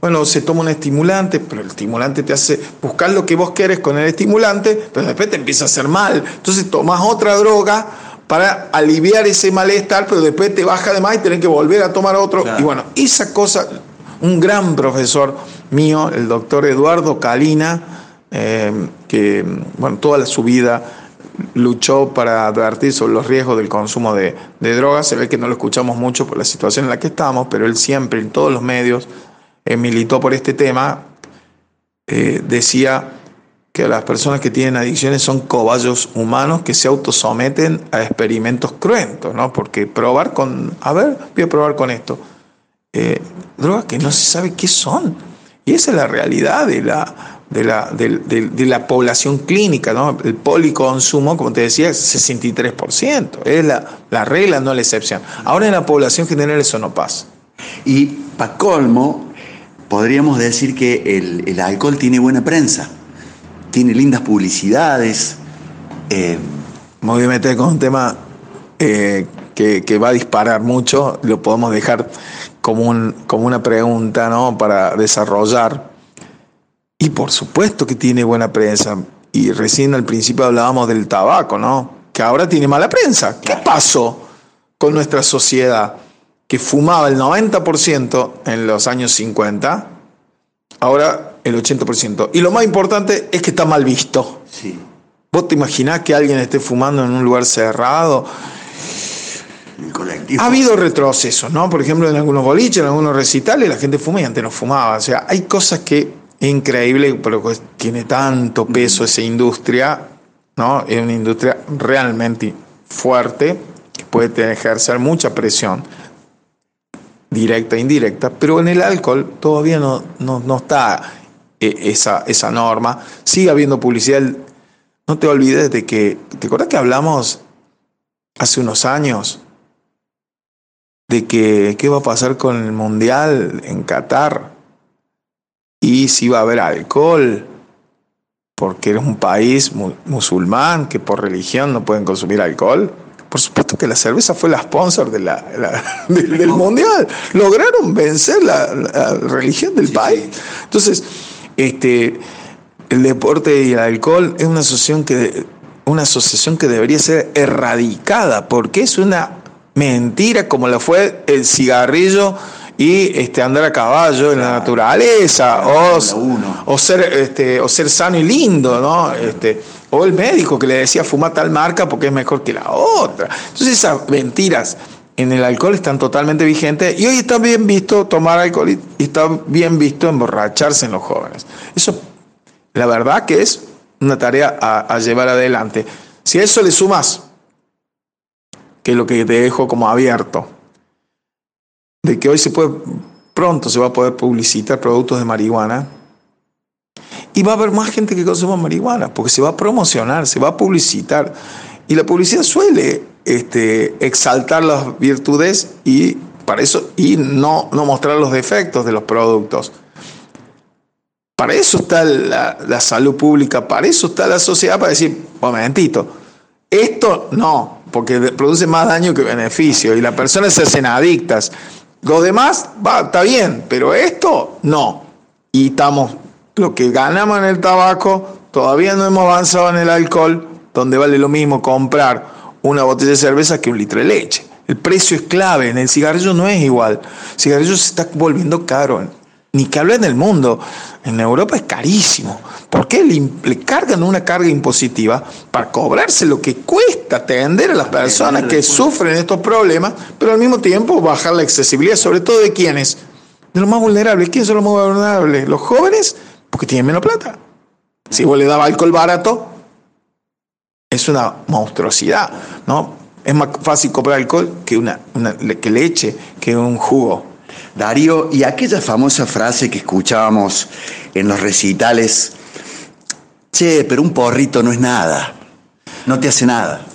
bueno, se toma un estimulante, pero el estimulante te hace buscar lo que vos querés con el estimulante, pero después te empieza a hacer mal. Entonces tomas otra droga para aliviar ese malestar, pero después te baja de más y tenés que volver a tomar otro. Y bueno, esa cosa, un gran profesor mío, el doctor Eduardo Calina, eh, que bueno, toda su vida luchó para advertir sobre los riesgos del consumo de, drogas. Se ve que no lo escuchamos mucho por la situación en la que estamos, pero él siempre en todos los medios eh, militó por este tema. Eh, decía que las personas que tienen adicciones son cobayos humanos que se autosometen a experimentos cruentos, ¿no? Porque probar con, a ver, voy a probar con esto. Eh, drogas que no se sabe qué son. Y esa es la realidad de la, de la, de, la población clínica, ¿no? El policonsumo, como te decía, es 63%. Es la, la regla, no la excepción. Ahora en la población general eso no pasa. Y para colmo, podríamos decir que el, el alcohol tiene buena prensa tiene lindas publicidades. Eh, me voy a meter con un tema eh, que, va a disparar mucho, lo podemos dejar como, un, como una pregunta ¿no? para desarrollar. Y por supuesto que tiene buena prensa. Y recién al principio hablábamos del tabaco, ¿no? Que ahora tiene mala prensa. ¿Qué pasó con nuestra sociedad que fumaba el 90% en los años 50? Ahora el 80%. Y lo más importante es que está mal visto. Sí. ¿Vos te imaginás que alguien esté fumando en un lugar cerrado? El colectivo. Ha habido retrocesos, ¿no? Por ejemplo, en algunos boliches, en algunos recitales, la gente fuma y antes no fumaba. O sea, hay cosas que increíble, pero tiene tanto peso esa industria, ¿no? Es una industria realmente fuerte, que puede ejercer mucha presión directa e indirecta, pero en el alcohol todavía no, no, no está e, esa, esa norma. Sigue habiendo publicidad. No te olvides de que, ¿te acuerdas que hablamos hace unos años de que qué va a pasar con el Mundial en Qatar? Y si va a haber alcohol, porque es un país musulmán que por religión no pueden consumir alcohol. Por supuesto que la cerveza fue la sponsor de la, del, mundial. Lograron vencer la, religión del país. Entonces, este, el deporte y el alcohol es una asociación que, una asociación que debería ser erradicada, porque es una mentira como lo fue el cigarrillo y este, andar a caballo en la naturaleza, o, o, ser, este, o ser sano y lindo, ¿no? Este, o el médico que le decía fuma tal marca porque es mejor que la otra. Entonces esas mentiras en el alcohol están totalmente vigentes y hoy está bien visto tomar alcohol y está bien visto emborracharse en los jóvenes. Eso, la verdad que es una tarea a, llevar adelante. Si a eso le sumas, que es lo que te dejo como abierto, de que hoy se puede, pronto se va a poder publicitar productos de marihuana, y va a haber más gente que consuma marihuana, porque se va a promocionar, se va a publicitar. Y la publicidad suele este, exaltar las virtudes y para eso y no, no mostrar los defectos de los productos. Para eso está la, la, salud pública, para eso está la sociedad, para decir, momentito, esto no, porque produce más daño que beneficio y las personas se hacen adictas. Lo demás va, está bien, pero esto no. Y estamos, lo que ganamos en el tabaco, todavía no hemos avanzado en el alcohol, donde vale lo mismo comprar una botella de cerveza que un litro de leche. El precio es clave, en el cigarrillo no es igual. El cigarrillo se está volviendo caro. Ni que hablar en el mundo. En Europa es carísimo. ¿Por qué le, cargan una carga impositiva para cobrarse lo que cuesta atender a las personas que sufren estos problemas, pero al mismo tiempo bajar la accesibilidad, sobre todo de quienes? De los más vulnerables. ¿Quiénes son los más vulnerables? Los jóvenes, porque tienen menos plata. Si vos le dabas alcohol barato, es una monstruosidad, ¿no? Es más fácil comprar alcohol que, una, que leche, que un jugo. Darío, y aquella famosa frase que escuchábamos en los recitales, che, pero un porrito no es nada, no te hace nada.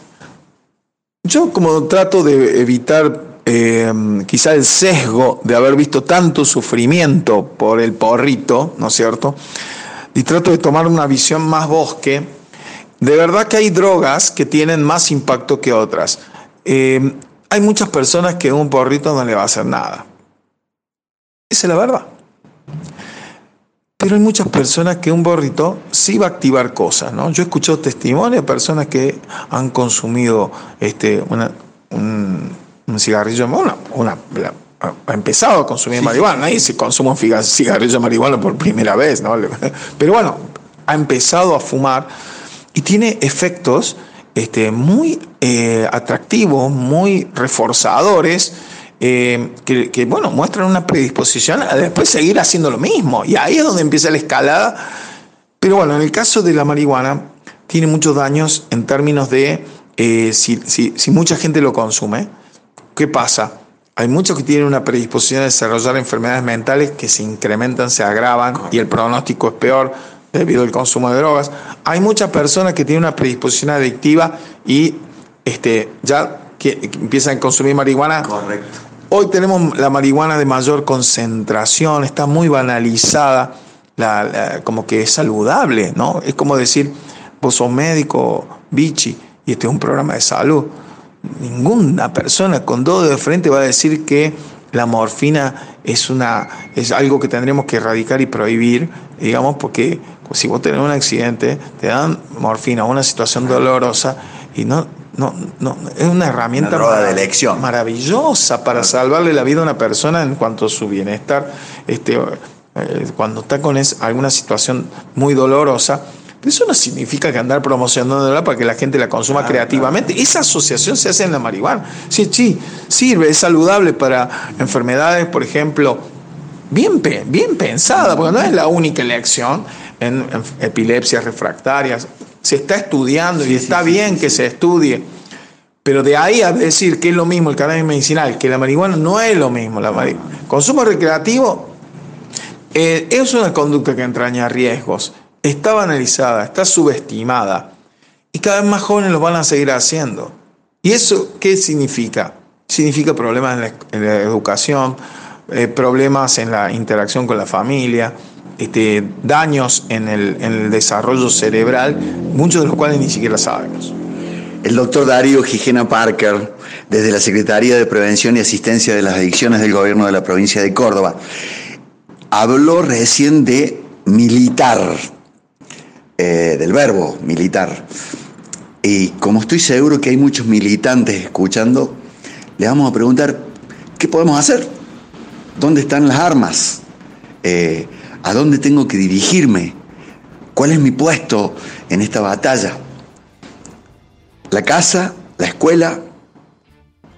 Yo como trato de evitar eh, quizá el sesgo de haber visto tanto sufrimiento por el porrito, ¿no es cierto? Y trato de tomar una visión más bosque. De verdad que hay drogas que tienen más impacto que otras. Eh, hay muchas personas que un porrito no le va a hacer nada. Esa es la verdad. Pero hay muchas personas que un borrito sí va a activar cosas, ¿no? Yo he escuchado testimonios de personas que han consumido este, un, cigarrillo, una, una, ha empezado a consumir marihuana, nadie se consume un cigarrillo de marihuana por primera vez, ¿no? Pero bueno, ha empezado a fumar y tiene efectos este, muy eh, atractivos, muy reforzadores eh, que, bueno, muestran una predisposición a después seguir haciendo lo mismo. Y ahí es donde empieza la escalada. Pero bueno, en el caso de la marihuana, tiene muchos daños en términos de eh, si, si, mucha gente lo consume, ¿qué pasa? Hay muchos que tienen una predisposición a desarrollar enfermedades mentales que se incrementan, se agravan y el pronóstico es peor debido al consumo de drogas. Hay muchas personas que tienen una predisposición adictiva y este, ya que empiezan a consumir marihuana. Correcto Hoy tenemos la marihuana de mayor concentración, está muy banalizada, como que es saludable, ¿no? Es como decir, vos sos médico, bichi, y este es un programa de salud. Ninguna persona con todo de frente va a decir que la morfina es, una, es algo que tendremos que erradicar y prohibir, digamos, porque si vos tenés un accidente, te dan morfina, una situación dolorosa, y no, no, no, es una herramienta de elección. maravillosa para salvarle la vida a una persona en cuanto a su bienestar, este, eh, cuando está con alguna situación muy dolorosa. eso no significa que andar promocionándola para que la gente la consuma creativamente. Esa asociación se hace en la marihuana. Sí, sí, sirve, es saludable para enfermedades, por ejemplo, bien, bien pensada, porque no es la única elección en epilepsias refractarias se está estudiando y está bien que se estudie. Pero de ahí a decir que es lo mismo el cannabis medicinal, que la marihuana no es lo mismo. La Consumo recreativo eh, es una conducta que entraña riesgos. Está banalizada, está subestimada. Y cada vez más jóvenes lo van a seguir haciendo. ¿Y eso qué significa? Significa problemas en la, educación, eh, problemas en la interacción con la familia, este, daños en el, desarrollo cerebral, muchos de los cuales ni siquiera sabemos. El doctor Darío Gijena Parker, desde la Secretaría de Prevención y Asistencia de las Adicciones del Gobierno de la provincia de Córdoba, habló recién de militar, eh, del verbo militar. Y como estoy seguro que hay muchos militantes escuchando, le vamos a preguntar, ¿qué podemos hacer? ¿Dónde están las armas? Eh, ¿A dónde tengo que dirigirme? ¿Cuál es mi puesto en esta batalla? La casa, la escuela,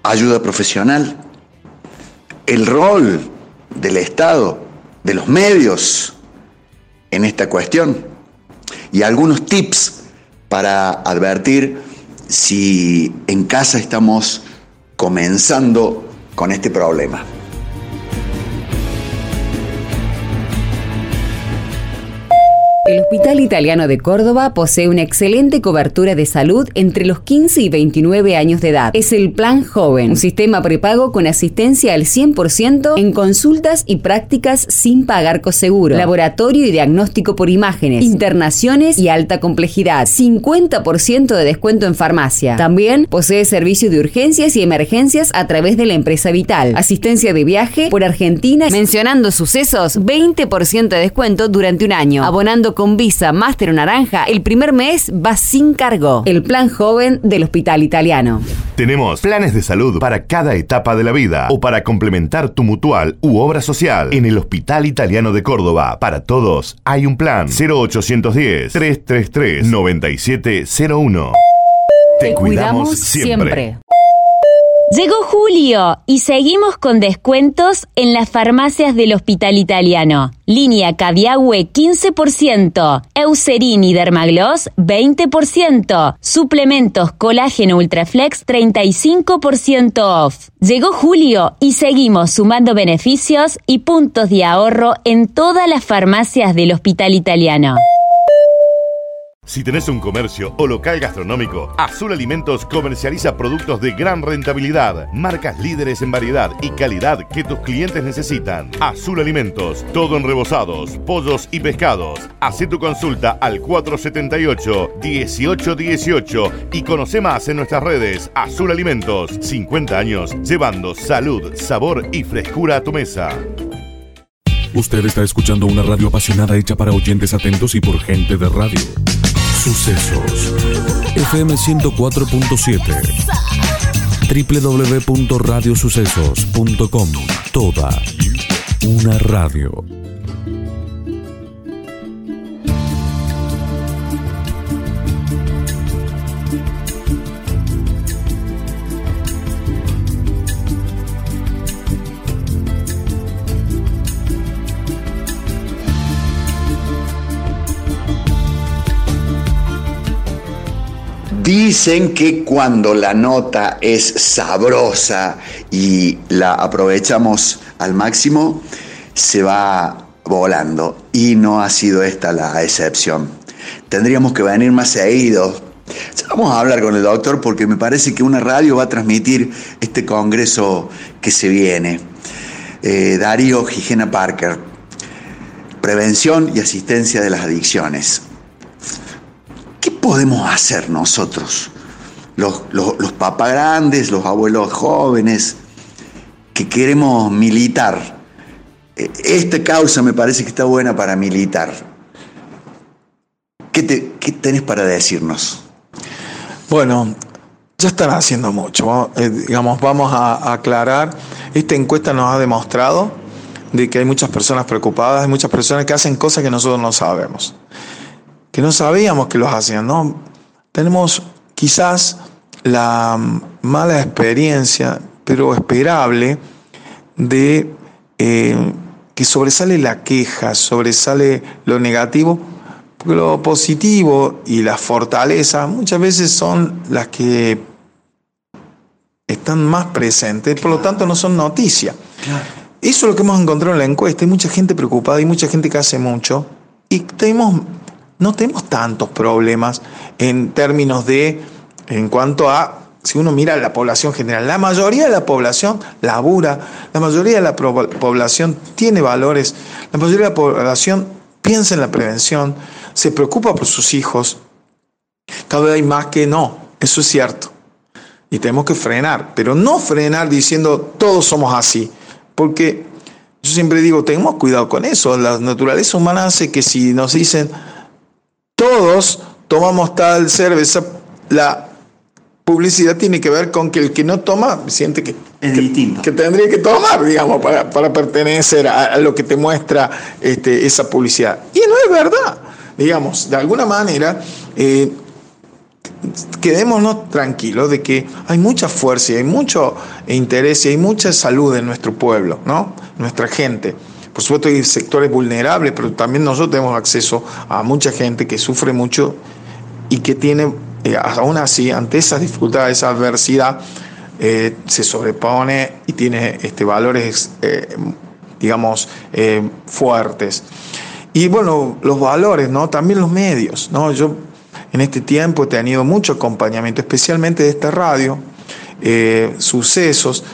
ayuda profesional, el rol del Estado, de los medios en esta cuestión y algunos tips para advertir si en casa estamos comenzando con este problema. El Hospital Italiano de Córdoba posee una excelente cobertura de salud entre los 15 y 29 años de edad. Es el Plan Joven, un sistema prepago con asistencia al 100% en consultas y prácticas sin pagar coseguro, laboratorio y diagnóstico por imágenes, internaciones y alta complejidad, 50% de descuento en farmacia. También posee servicio de urgencias y emergencias a través de la empresa Vital, asistencia de viaje por Argentina, mencionando sucesos, 20% de descuento durante un año, abonando con Visa Master Naranja, el primer mes va sin cargo. El plan joven del Hospital Italiano. Tenemos planes de salud para cada etapa de la vida o para complementar tu mutual u obra social. En el Hospital Italiano de Córdoba, para todos hay un plan 0810 333 9701. Te, cuidamos, siempre. Llegó julio y seguimos con descuentos en las farmacias del Hospital Italiano. Línea Caviagüe 15%, Eucerin y Dermagloss 20%, suplementos colágeno Ultraflex 35% off. Llegó julio y seguimos sumando beneficios y puntos de ahorro en todas las farmacias del Hospital Italiano. Si tenés un comercio o local gastronómico, Azul Alimentos comercializa productos de gran rentabilidad, marcas líderes en variedad y calidad que tus clientes necesitan. Azul Alimentos, todo en rebozados, pollos y pescados. Haz tu consulta al 478-1818 y conoce más en nuestras redes. Azul Alimentos, 50 años llevando salud, sabor y frescura a tu mesa. Usted está escuchando una radio apasionada hecha para oyentes atentos y por gente de radio. Sucesos. FM 104.7. www.radiosucesos.com. Toda una radio. Dicen que cuando la nota es sabrosa y la aprovechamos al máximo, se va volando. Y no ha sido esta la excepción. Tendríamos que venir más seguidos. Vamos a hablar con el doctor porque me parece que una radio va a transmitir este congreso que se viene. Eh, Darío Gijena Parker, Prevención y Asistencia de las Adicciones podemos hacer nosotros, los, los, papás grandes, los abuelos jóvenes, que queremos militar? Eh, esta causa me parece que está buena para militar. ¿Qué, te, tenés para decirnos? Bueno, ya están haciendo mucho. Eh, digamos, vamos a, aclarar. Esta encuesta nos ha demostrado de que hay muchas personas preocupadas, hay muchas personas que hacen cosas que nosotros no sabemos que no sabíamos que los hacían, ¿no? Tenemos quizás la mala experiencia, pero esperable, de eh, que sobresale la queja, sobresale lo negativo, porque lo positivo y la fortaleza muchas veces son las que están más presentes, por lo tanto no son noticias. Eso es lo que hemos encontrado en la encuesta. Hay mucha gente preocupada, y mucha gente que hace mucho. Y tenemos no tenemos tantos problemas en términos de, en cuanto a, si uno mira la población general, la mayoría de la población labura, la mayoría de la población tiene valores, la mayoría de la población piensa en la prevención, se preocupa por sus hijos. Cada vez hay más que no, eso es cierto. Y tenemos que frenar, pero no frenar diciendo todos somos así, porque yo siempre digo, tenemos cuidado con eso. La naturaleza humana hace que si nos dicen, todos tomamos tal cerveza, la publicidad tiene que ver con que el que no toma siente que, que, tendría que tomar, digamos, para, pertenecer a, lo que te muestra este, esa publicidad. Y no es verdad, digamos, de alguna manera. Eh, quedémonos tranquilos de que hay mucha fuerza y hay mucho interés y hay mucha salud en nuestro pueblo, ¿no? Nuestra gente. Por supuesto hay sectores vulnerables, pero también nosotros tenemos acceso a mucha gente que sufre mucho y que tiene, eh, aún así, ante esa dificultad, esa adversidad, eh, se sobrepone y tiene este, valores, eh, digamos, fuertes. Y bueno, los valores, ¿no? También los medios, ¿no? Yo en este tiempo he tenido mucho acompañamiento, especialmente de esta radio, sucesos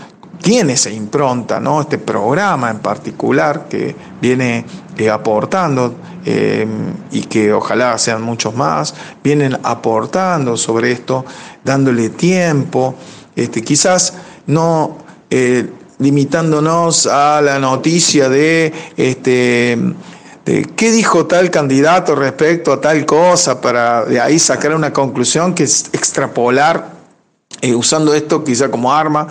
tiene esa impronta, ¿no? Este programa en particular que viene eh, aportando eh, y que ojalá sean muchos más, vienen aportando sobre esto, dándole tiempo, este, quizás no eh, limitándonos a la noticia de este de qué dijo tal candidato respecto a tal cosa para de ahí sacar una conclusión que es extrapolar usando esto quizá como arma,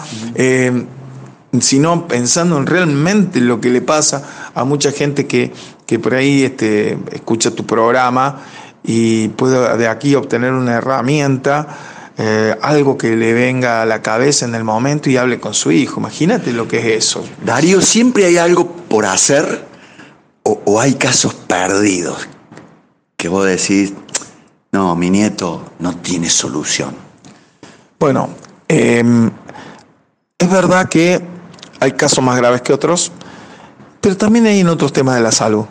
sino pensando en realmente lo que le pasa a mucha gente que, que por ahí este, escucha tu programa y puede de aquí obtener una herramienta eh, algo que le venga a la cabeza en el momento y hable con su hijo. Imagínate lo que es eso. Darío, siempre hay algo por hacer o, hay casos perdidos que vos decís, no, mi nieto no tiene solución. Bueno, em, es verdad que hay casos más graves que otros, pero también hay en otros temas de la salud.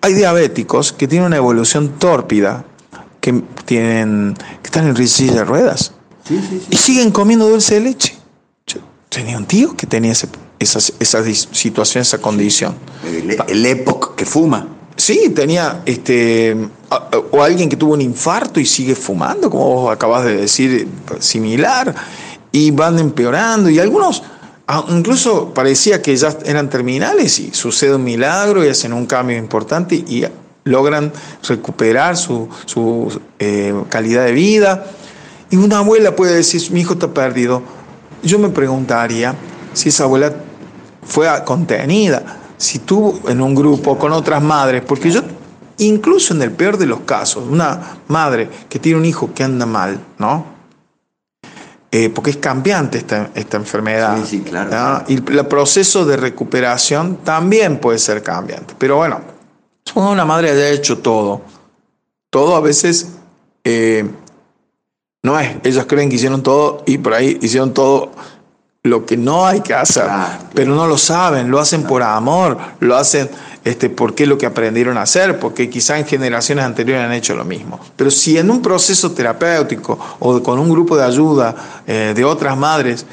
Hay diabéticos que tienen una evolución tórpida, que, tienen, que están en silla de ruedas y siguen comiendo dulce de leche. Yo tenía un tío que tenía esa, esa situación, esa condición. El, el que fuma. Sí, tenía este o alguien que tuvo un infarto y sigue fumando, como vos acabas de decir, similar, y van empeorando, y algunos ah, incluso parecía que ya eran terminales y sucede un milagro y hacen un cambio importante y logran recuperar su, eh, calidad de vida. Y una abuela puede decir, mi hijo está perdido. Yo me preguntaría si esa abuela fue contenida si tú en un grupo con otras madres, porque yo, incluso en el peor de los casos, una madre que tiene un hijo que anda mal, ¿no? Eh, porque es cambiante esta, esta enfermedad. Sí, sí, claro, Y el proceso de recuperación también puede ser cambiante. Pero bueno, una madre haya hecho todo. Todo a veces eh, no es. Ellos creen que hicieron todo y por ahí hicieron todo lo que no hay que hacer, pero no lo saben, lo hacen por amor, lo hacen este, porque es lo que aprendieron a hacer, porque quizás en generaciones anteriores han hecho lo mismo. Pero si en un proceso terapéutico o con un grupo de ayuda eh, de otras madres,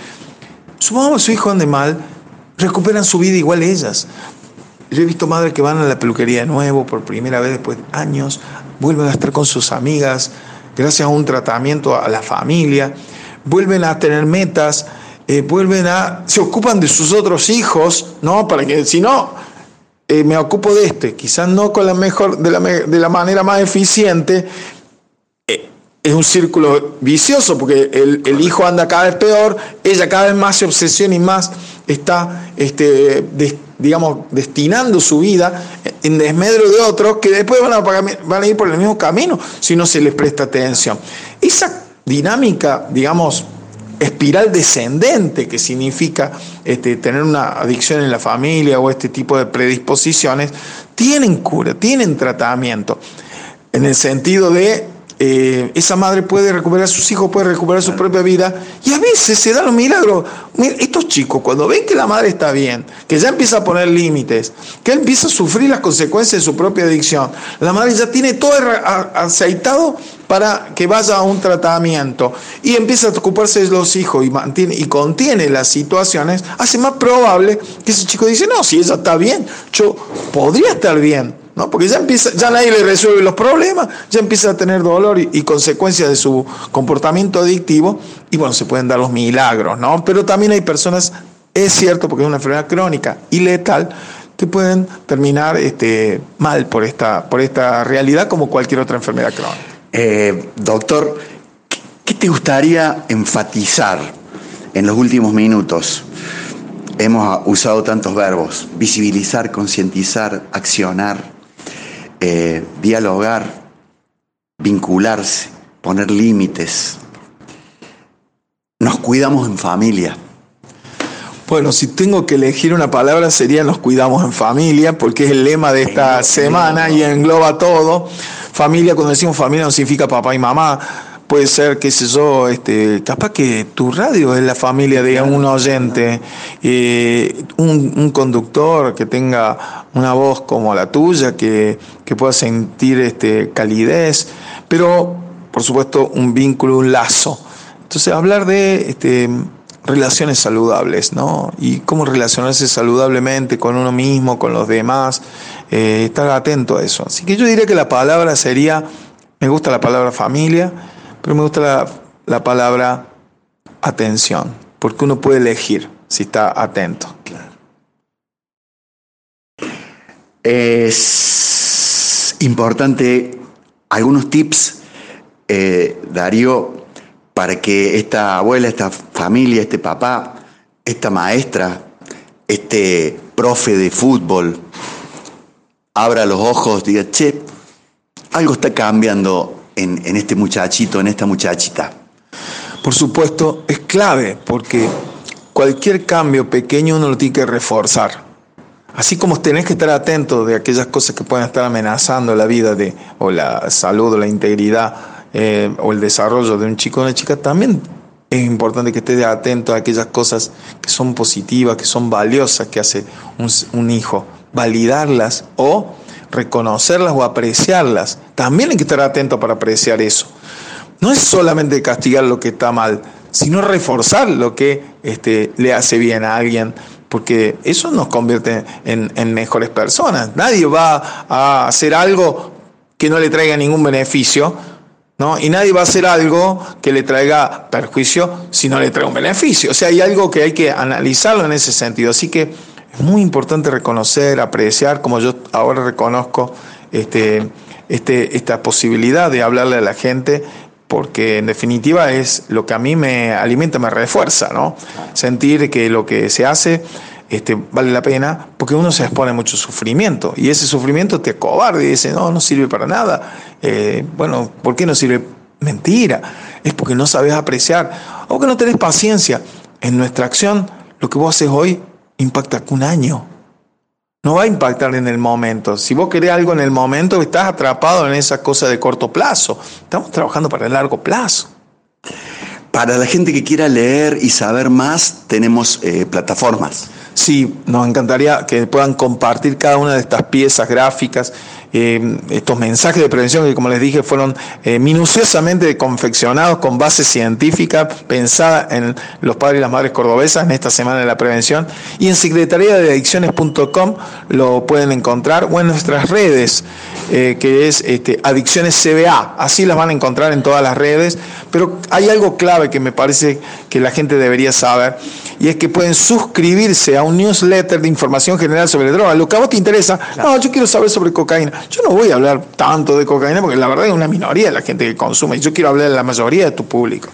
supongamos que su hijo ande mal, recuperan su vida igual ellas. Yo he visto madres que van a la peluquería de nuevo por primera vez después de años, vuelven a estar con sus amigas, gracias a un tratamiento a la familia, vuelven a tener metas, eh, vuelven a, se ocupan de sus otros hijos, ¿no? Para que, si no, eh, me ocupo de este, quizás no con la mejor, de la, de la manera más eficiente, eh, es un círculo vicioso porque el, hijo anda cada vez peor, ella cada vez más se obsesiona y más está, este, digamos, destinando su vida en desmedro de otros que después van a, van a ir por el mismo camino si no se les presta atención. Esa dinámica, digamos, espiral descendente, que significa este, tener una adicción en la familia o este tipo de predisposiciones, tienen cura, tienen tratamiento, en el sentido de eh, esa madre puede recuperar a sus hijos, puede recuperar su propia vida, y a veces se dan los milagros. estos chicos, cuando ven que la madre está bien, que ya empieza a poner límites, que empieza a sufrir las consecuencias de su propia adicción, la madre ya tiene todo aceitado para que vaya a un tratamiento y empieza a ocuparse de los hijos y, mantiene, y contiene las situaciones, hace más probable que ese chico dice, no, si ella está bien, yo podría estar bien. ¿No? Porque ya empieza, ya nadie le resuelve los problemas, ya empieza a tener dolor y, consecuencias de su comportamiento adictivo, y bueno, se pueden dar los milagros, ¿no? Pero también hay personas, es cierto, porque es una enfermedad crónica y letal, que pueden terminar este, mal por esta, por esta realidad como cualquier otra enfermedad crónica. Eh, doctor, ¿qué te gustaría enfatizar en los últimos minutos? Hemos usado tantos verbos, visibilizar, concientizar, accionar. Eh, dialogar, vincularse, poner límites. Nos cuidamos en familia. Bueno, si tengo que elegir una palabra sería nos cuidamos en familia, porque es el lema de esta semana y engloba todo. Familia, cuando decimos familia no significa papá y mamá, puede ser, qué sé yo, este, capaz que tu radio es la familia de un oyente, eh, un, conductor que tenga una voz como la tuya, que, pueda sentir este, calidez, pero por supuesto un vínculo, un lazo. Entonces, hablar de este, relaciones saludables, ¿no? Y cómo relacionarse saludablemente con uno mismo, con los demás, eh, estar atento a eso. Así que yo diría que la palabra sería, me gusta la palabra familia, pero me gusta la, palabra atención, porque uno puede elegir si está atento. Es importante algunos tips, eh, Darío, para que esta abuela, esta familia, este papá, esta maestra, este profe de fútbol, abra los ojos, diga, che, algo está cambiando en, este muchachito, en esta muchachita? Por supuesto, es clave porque cualquier cambio pequeño uno lo tiene que reforzar. Así como tenés que estar atento de aquellas cosas que pueden estar amenazando la vida de, o la salud o la integridad eh, o el desarrollo de un chico o una chica, también es importante que estés atento a aquellas cosas que son positivas, que son valiosas que hace un hijo. Validarlas o reconocerlas o apreciarlas. También hay que estar atento para apreciar eso. No es solamente castigar lo que está mal, sino reforzar lo que este, le hace bien a alguien, porque eso nos convierte en, mejores personas. Nadie va a hacer algo que no le traiga ningún beneficio, ¿no? Y nadie va a hacer algo que le traiga perjuicio si no le trae un beneficio. O sea, hay algo que hay que analizarlo en ese sentido. Así que es muy importante reconocer, apreciar, como yo ahora reconozco este, este, esta posibilidad de hablarle a la gente porque en definitiva es lo que a mí me alimenta, me refuerza, ¿no? Sentir que lo que se hace este, vale la pena, porque uno se expone a mucho sufrimiento y ese sufrimiento te cobarde y dice, no, no sirve para nada. Eh, bueno, ¿por qué no sirve? Mentira, es porque no sabes apreciar o que no tenés paciencia. En nuestra acción, lo que vos haces hoy impacta un año, no va a impactar en el momento. Si vos querés algo en el momento, estás atrapado en esa cosa de corto plazo. Estamos trabajando para el largo plazo. Para la gente que quiera leer y saber más, tenemos eh, plataformas. Sí, nos encantaría que puedan compartir cada una de estas piezas gráficas eh, estos mensajes de prevención que, como les dije, fueron eh, minuciosamente confeccionados con base científica, pensada en los padres y las madres cordobesas en esta semana de la prevención. Y en secretaría de adicciones.com lo pueden encontrar o en nuestras redes, eh, que es este, Adicciones CBA. Así las van a encontrar en todas las redes. Pero hay algo clave que me parece que la gente debería saber y es que pueden suscribirse a un newsletter de información general sobre drogas. Lo que a vos te interesa, no, yo quiero saber sobre cocaína. Yo no voy a hablar tanto de cocaína porque la verdad es una minoría de la gente que consume. Yo quiero hablar de la mayoría de tu público.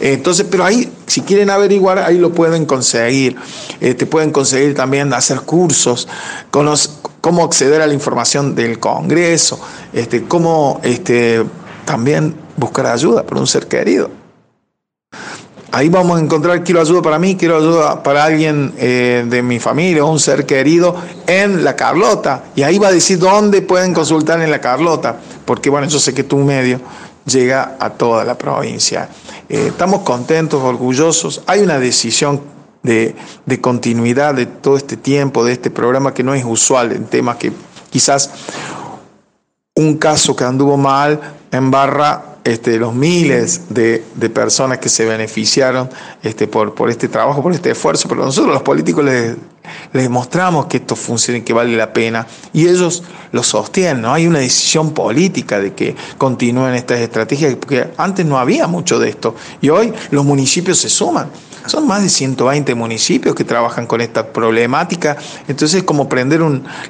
Entonces, pero ahí, si quieren averiguar, ahí lo pueden conseguir. te este, pueden conseguir también hacer cursos, cómo acceder a la información del Congreso, este, cómo este, también buscar ayuda por un ser querido. Ahí vamos a encontrar, quiero ayuda para mí, quiero ayuda para alguien eh, de mi familia un ser querido en La Carlota. Y ahí va a decir dónde pueden consultar en La Carlota, porque bueno, yo sé que tu medio llega a toda la provincia. Eh, estamos contentos, orgullosos. Hay una decisión de, de continuidad de todo este tiempo, de este programa que no es usual en temas que quizás un caso que anduvo mal en barra este, los miles de, personas que se beneficiaron este, por, por este trabajo, por este esfuerzo, pero nosotros los políticos les, les mostramos que esto funciona y que vale la pena, y ellos lo sostienen, ¿no? Hay una decisión política de que continúen estas estrategias, porque antes no había mucho de esto, y hoy los municipios se suman. Son más de 120 municipios que trabajan con esta problemática. Entonces es como prender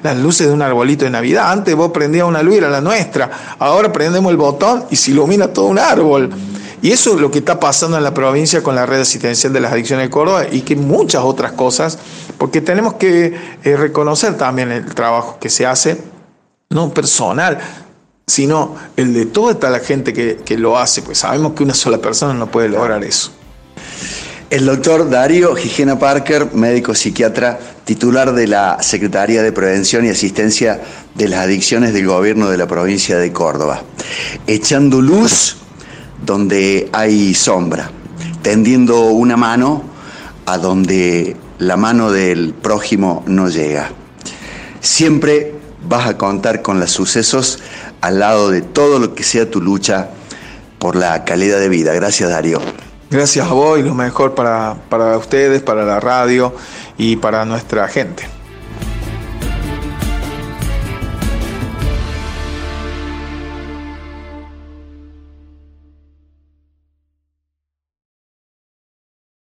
las luces de un arbolito de Navidad. Antes vos prendías una luz era la nuestra. Ahora prendemos el botón y se ilumina todo un árbol. Y eso es lo que está pasando en la provincia con la red asistencial de las adicciones de Córdoba y que muchas otras cosas, porque tenemos que eh, reconocer también el trabajo que se hace, no personal, sino el de toda la gente que, que lo hace, pues sabemos que una sola persona no puede lograr eso. El doctor Darío Gigena Parker, médico psiquiatra, titular de la Secretaría de Prevención y Asistencia de las Adicciones del Gobierno de la provincia de Córdoba. Echando luz donde hay sombra, tendiendo una mano a donde la mano del prójimo no llega. Siempre vas a contar con los sucesos al lado de todo lo que sea tu lucha por la calidad de vida. Gracias, Darío. Gracias a vos y lo mejor para, para ustedes, para la radio y para nuestra gente.